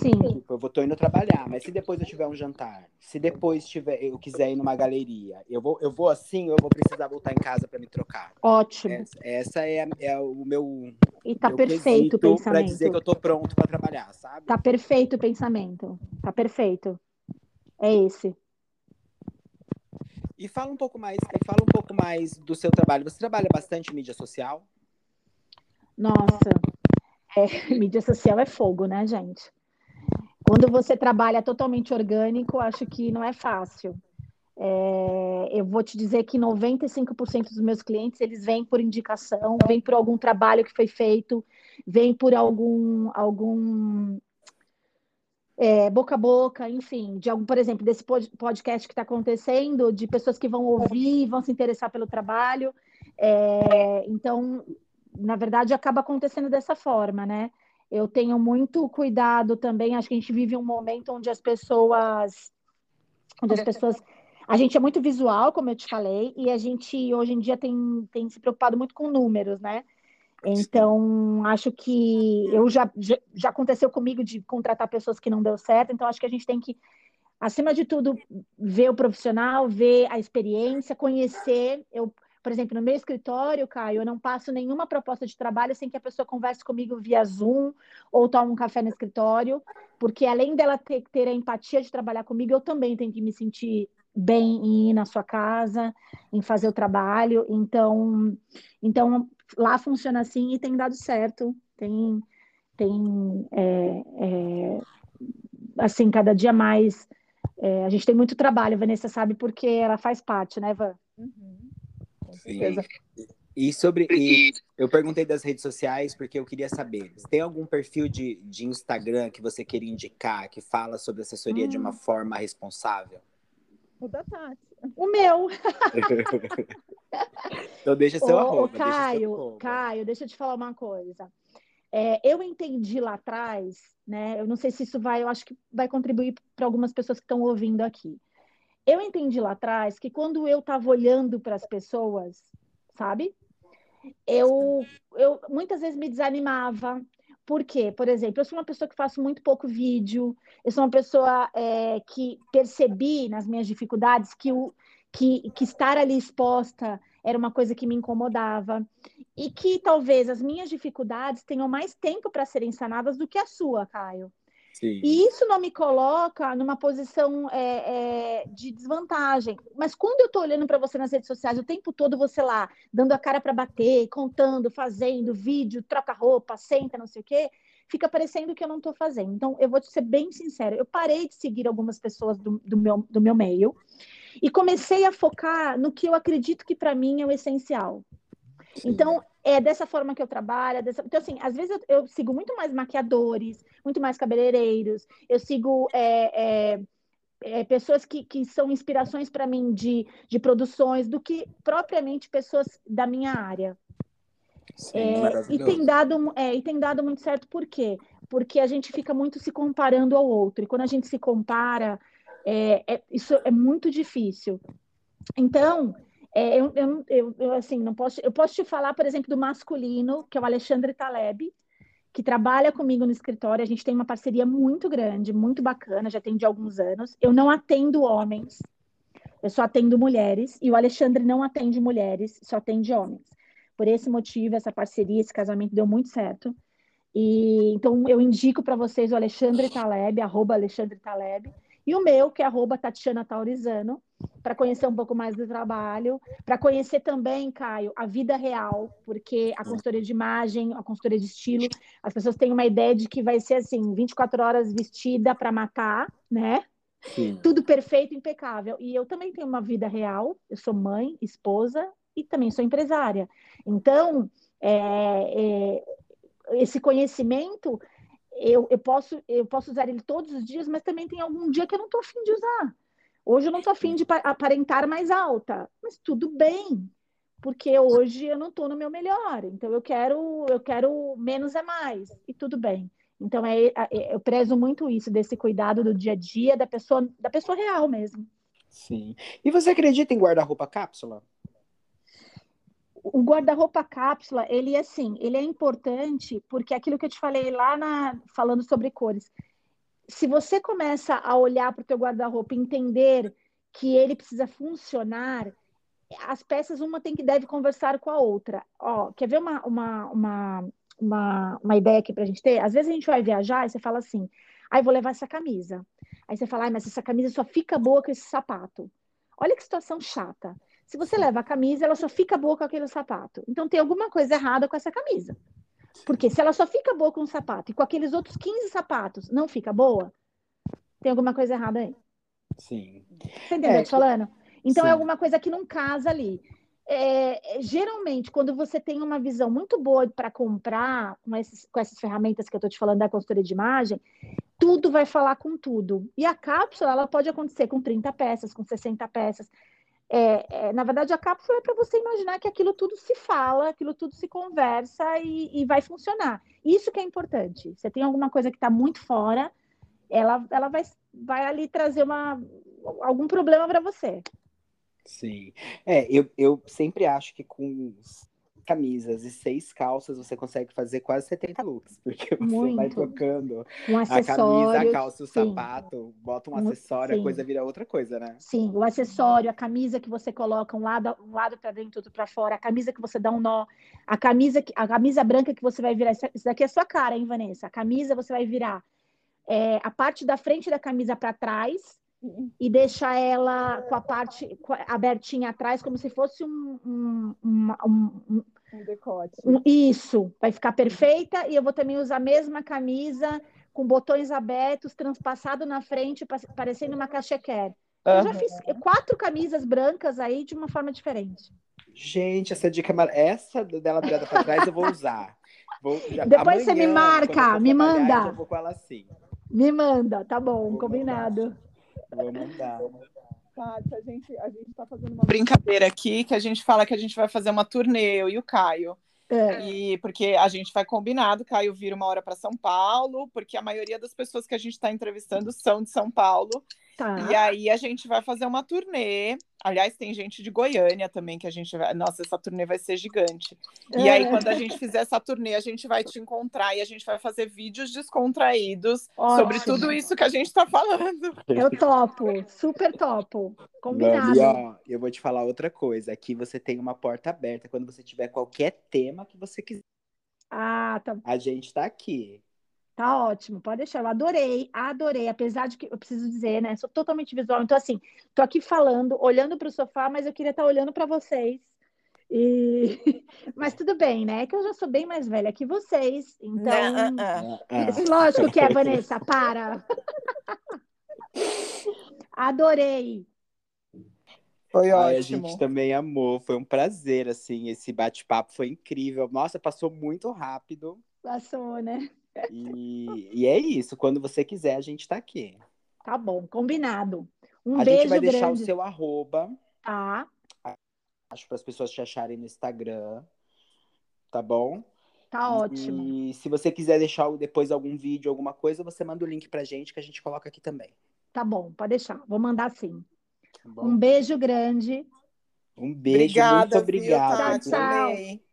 Sim. Tipo, eu vou tô indo trabalhar, mas se depois eu tiver um jantar, se depois tiver, eu quiser ir numa galeria, eu vou, eu vou assim ou eu vou precisar voltar em casa para me trocar? Ótimo. Essa, essa é, é, o meu. E tá meu perfeito o pensamento. Pra dizer que eu tô pronto para trabalhar, sabe? Tá perfeito o pensamento. Tá perfeito. É esse. E fala um pouco mais, fala um pouco mais do seu trabalho. Você trabalha bastante em mídia social? Nossa, é, mídia social é fogo, né, gente? Quando você trabalha totalmente orgânico, acho que não é fácil. É, eu vou te dizer que 95% dos meus clientes eles vêm por indicação, vêm por algum trabalho que foi feito, vêm por algum algum é, boca a boca, enfim, de algum, por exemplo, desse podcast que está acontecendo, de pessoas que vão ouvir, vão se interessar pelo trabalho. É, então, na verdade, acaba acontecendo dessa forma, né? Eu tenho muito cuidado também, acho que a gente vive um momento onde as pessoas onde as pessoas a gente é muito visual, como eu te falei, e a gente hoje em dia tem, tem se preocupado muito com números, né? Então, acho que eu já, já, aconteceu comigo de contratar pessoas que não deu certo, então acho que a gente tem que, acima de tudo, ver o profissional, ver a experiência, conhecer. Eu, por exemplo, no meu escritório, Caio, eu não passo nenhuma proposta de trabalho sem que a pessoa converse comigo via Zoom ou tome um café no escritório, porque além dela ter, ter a empatia de trabalhar comigo, eu também tenho que me sentir bem em ir na sua casa, em fazer o trabalho. Então, então lá funciona assim e tem dado certo. Tem, tem é, é, assim, cada dia mais É, a gente tem muito trabalho, Vanessa sabe, porque ela faz parte, né, Van? Uhum. Com certeza. E sobre. E eu perguntei das redes sociais porque eu queria saber: tem algum perfil de, de Instagram que você queria indicar que fala sobre assessoria hum. de uma hum. forma responsável? O da Tati. O meu. então deixa seu ô, arroba. Caio, deixa seu Caio, deixa eu te falar uma coisa. É, eu entendi lá atrás, né? Eu não sei se isso vai, eu acho que vai contribuir para algumas pessoas que estão ouvindo aqui. Eu entendi lá atrás que quando eu estava olhando para as pessoas, sabe? Eu, eu muitas vezes me desanimava. Por quê? Por exemplo, eu sou uma pessoa que faço muito pouco vídeo, eu sou uma pessoa é, que percebi nas minhas dificuldades que, o, que, que estar ali exposta era uma coisa que me incomodava e que talvez as minhas dificuldades tenham mais tempo para serem sanadas do que a sua, Caio. Sim. E isso não me coloca numa posição é, é, de desvantagem. Mas quando eu estou olhando para você nas redes sociais o tempo todo, você lá, dando a cara para bater, contando, fazendo vídeo, troca roupa, senta, não sei o quê, fica parecendo que eu não estou fazendo. Então, eu vou te ser bem sincera, eu parei de seguir algumas pessoas do, do, meu, do meu meio e comecei a focar no que eu acredito que para mim é o essencial. Sim. Então, é dessa forma que eu trabalho. Dessa... Então, assim, às vezes eu, eu, sigo muito mais maquiadores, muito mais cabeleireiros, eu sigo é, é, é, pessoas que, que são inspirações para mim de, de produções do que propriamente pessoas da minha área. Sim, é, e, tem dado, é, e tem dado muito certo por quê? Porque a gente fica muito se comparando ao outro. E quando a gente se compara, é, isso é muito difícil. Então, é, eu, eu, eu, eu, assim, não posso. Eu posso te falar, por exemplo, do masculino, que é o Alexandre Taleb, que trabalha comigo no escritório. A gente tem uma parceria muito grande, muito bacana, já tem de alguns anos. Eu não atendo homens, eu só atendo mulheres, e o Alexandre não atende mulheres, só atende homens. Por esse motivo, essa parceria, esse casamento deu muito certo. E então eu indico para vocês o Alexandre Taleb, arroba Alexandre Taleb, e o meu, que é arroba Tatiana Taurizano, para conhecer um pouco mais do trabalho, para conhecer também, Caio, a vida real, porque a consultoria de imagem, a consultoria de estilo, as pessoas têm uma ideia de que vai ser assim, 24 horas vestida para matar, né? Sim. Tudo perfeito, impecável. E eu também tenho uma vida real, eu sou mãe, esposa e também sou empresária. Então, é, é, esse conhecimento eu, eu, posso, eu posso usar ele todos os dias, mas também tem algum dia que eu não estou afim de usar. Hoje eu não estou afim de aparentar mais alta, mas tudo bem, porque hoje eu não estou no meu melhor. Então eu quero, eu quero menos é mais, e tudo bem. Então é, é, eu prezo muito isso, desse cuidado do dia a dia da pessoa, da pessoa real mesmo. Sim. E você acredita em guarda-roupa cápsula? o guarda-roupa cápsula, ele é assim, ele é importante porque aquilo que eu te falei lá na, falando sobre cores. Se você começa a olhar para o teu guarda-roupa e entender que ele precisa funcionar, as peças uma tem que deve conversar com a outra. Ó, quer ver uma, uma, uma, uma, uma ideia aqui para a gente ter? Às vezes a gente vai viajar e você fala assim, aí ah, vou levar essa camisa. Aí você fala, ah, mas essa camisa só fica boa com esse sapato. Olha que situação chata. Se você leva a camisa, ela só fica boa com aquele sapato. Então tem alguma coisa errada com essa camisa. Porque se ela só fica boa com um sapato e com aqueles outros 15 sapatos não fica boa, tem alguma coisa errada aí. Sim. Você entendeu é, o que eu tô falando? Então é sim. é alguma coisa que não casa ali. É, geralmente, quando você tem uma visão muito boa para comprar com, esses, com essas ferramentas que eu estou te falando da consultoria de imagem, tudo vai falar com tudo. E a cápsula, ela pode acontecer com 30 peças, com 60 peças. É, é, na verdade, a cápsula é para você imaginar que aquilo tudo se fala, aquilo tudo se conversa e, e vai funcionar. Isso que é importante. Você tem alguma coisa que está muito fora, ela, ela vai, vai ali trazer uma, algum problema para você. Sim. É, eu, eu sempre acho que com camisas e seis calças, você consegue fazer quase 70 looks, porque você Muito. vai trocando um a camisa, a calça, o sim. sapato, bota um acessório, sim. a coisa vira outra coisa, né? Sim, o acessório, a camisa que você coloca um lado, um lado para dentro, outro para fora, a camisa que você dá um nó, a camisa, a camisa branca que você vai virar, isso daqui é sua cara, hein, Vanessa? A camisa você vai virar é, a parte da frente da camisa para trás, e deixa ela com a parte abertinha atrás, como se fosse um, um, um, um, um decote. Isso, vai ficar perfeita. E eu vou também usar a mesma camisa com botões abertos, transpassado na frente, parecendo uma cachequer. Uhum. Eu já fiz quatro camisas brancas aí de uma forma diferente. Gente, essa dica, essa dela virada para trás eu vou usar. Vou, já, Depois amanhã, você me marca, me manda. Eu vou com ela assim. Me manda, tá bom, vou combinado. Mandar. Vou mandar. Tati, a gente, a gente tá fazendo uma brincadeira aqui que a gente fala que a gente vai fazer uma turnê, eu e o Caio. É. E porque a gente vai combinado, Caio vira uma hora para São Paulo, porque a maioria das pessoas que a gente está entrevistando são de São Paulo. Tá. E aí a gente vai fazer uma turnê. Aliás, tem gente de Goiânia também que a gente vai. Nossa, essa turnê vai ser gigante. E aí, é. quando a gente fizer essa turnê, a gente vai te encontrar e a gente vai fazer vídeos descontraídos Ótimo. sobre tudo isso que a gente está falando. Eu topo, super topo. Combinado. e, ó, eu vou te falar outra coisa. Aqui você tem uma porta aberta quando você tiver qualquer tema que você quiser. Ah, tá. A gente está aqui. Tá ótimo, pode deixar. Eu adorei, adorei. Apesar de que eu preciso dizer, né? Sou totalmente visual. Então, assim, tô aqui falando, olhando para o sofá, mas eu queria estar tá olhando para vocês. E... Mas tudo bem, né? É que eu já sou bem mais velha que vocês. Então. Não, uh, uh. Lógico que é, Vanessa, para. Adorei. Foi ótimo. Ai, a gente também amou. Foi um prazer, assim. Esse bate-papo foi incrível. Nossa, passou muito rápido. Passou, né? E, e é isso. Quando você quiser, a gente está aqui. Tá bom, combinado. Um a beijo gente vai grande. deixar o seu arroba. Tá. Acho para as pessoas te acharem no Instagram. Tá bom? Tá ótimo. E se você quiser deixar depois algum vídeo, alguma coisa, você manda o link pra gente que a gente coloca aqui também. Tá bom, pode deixar. Vou mandar sim. Tá um beijo grande. Um beijo, Obrigada, muito obrigado. Tchau, tchau.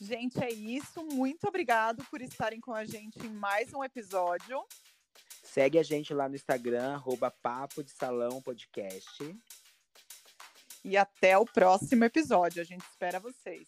Gente, é isso. Muito obrigado por estarem com a gente em mais um episódio. Segue a gente lá no Instagram, arroba Papo de Salão Podcast. E até o próximo episódio. A gente espera vocês.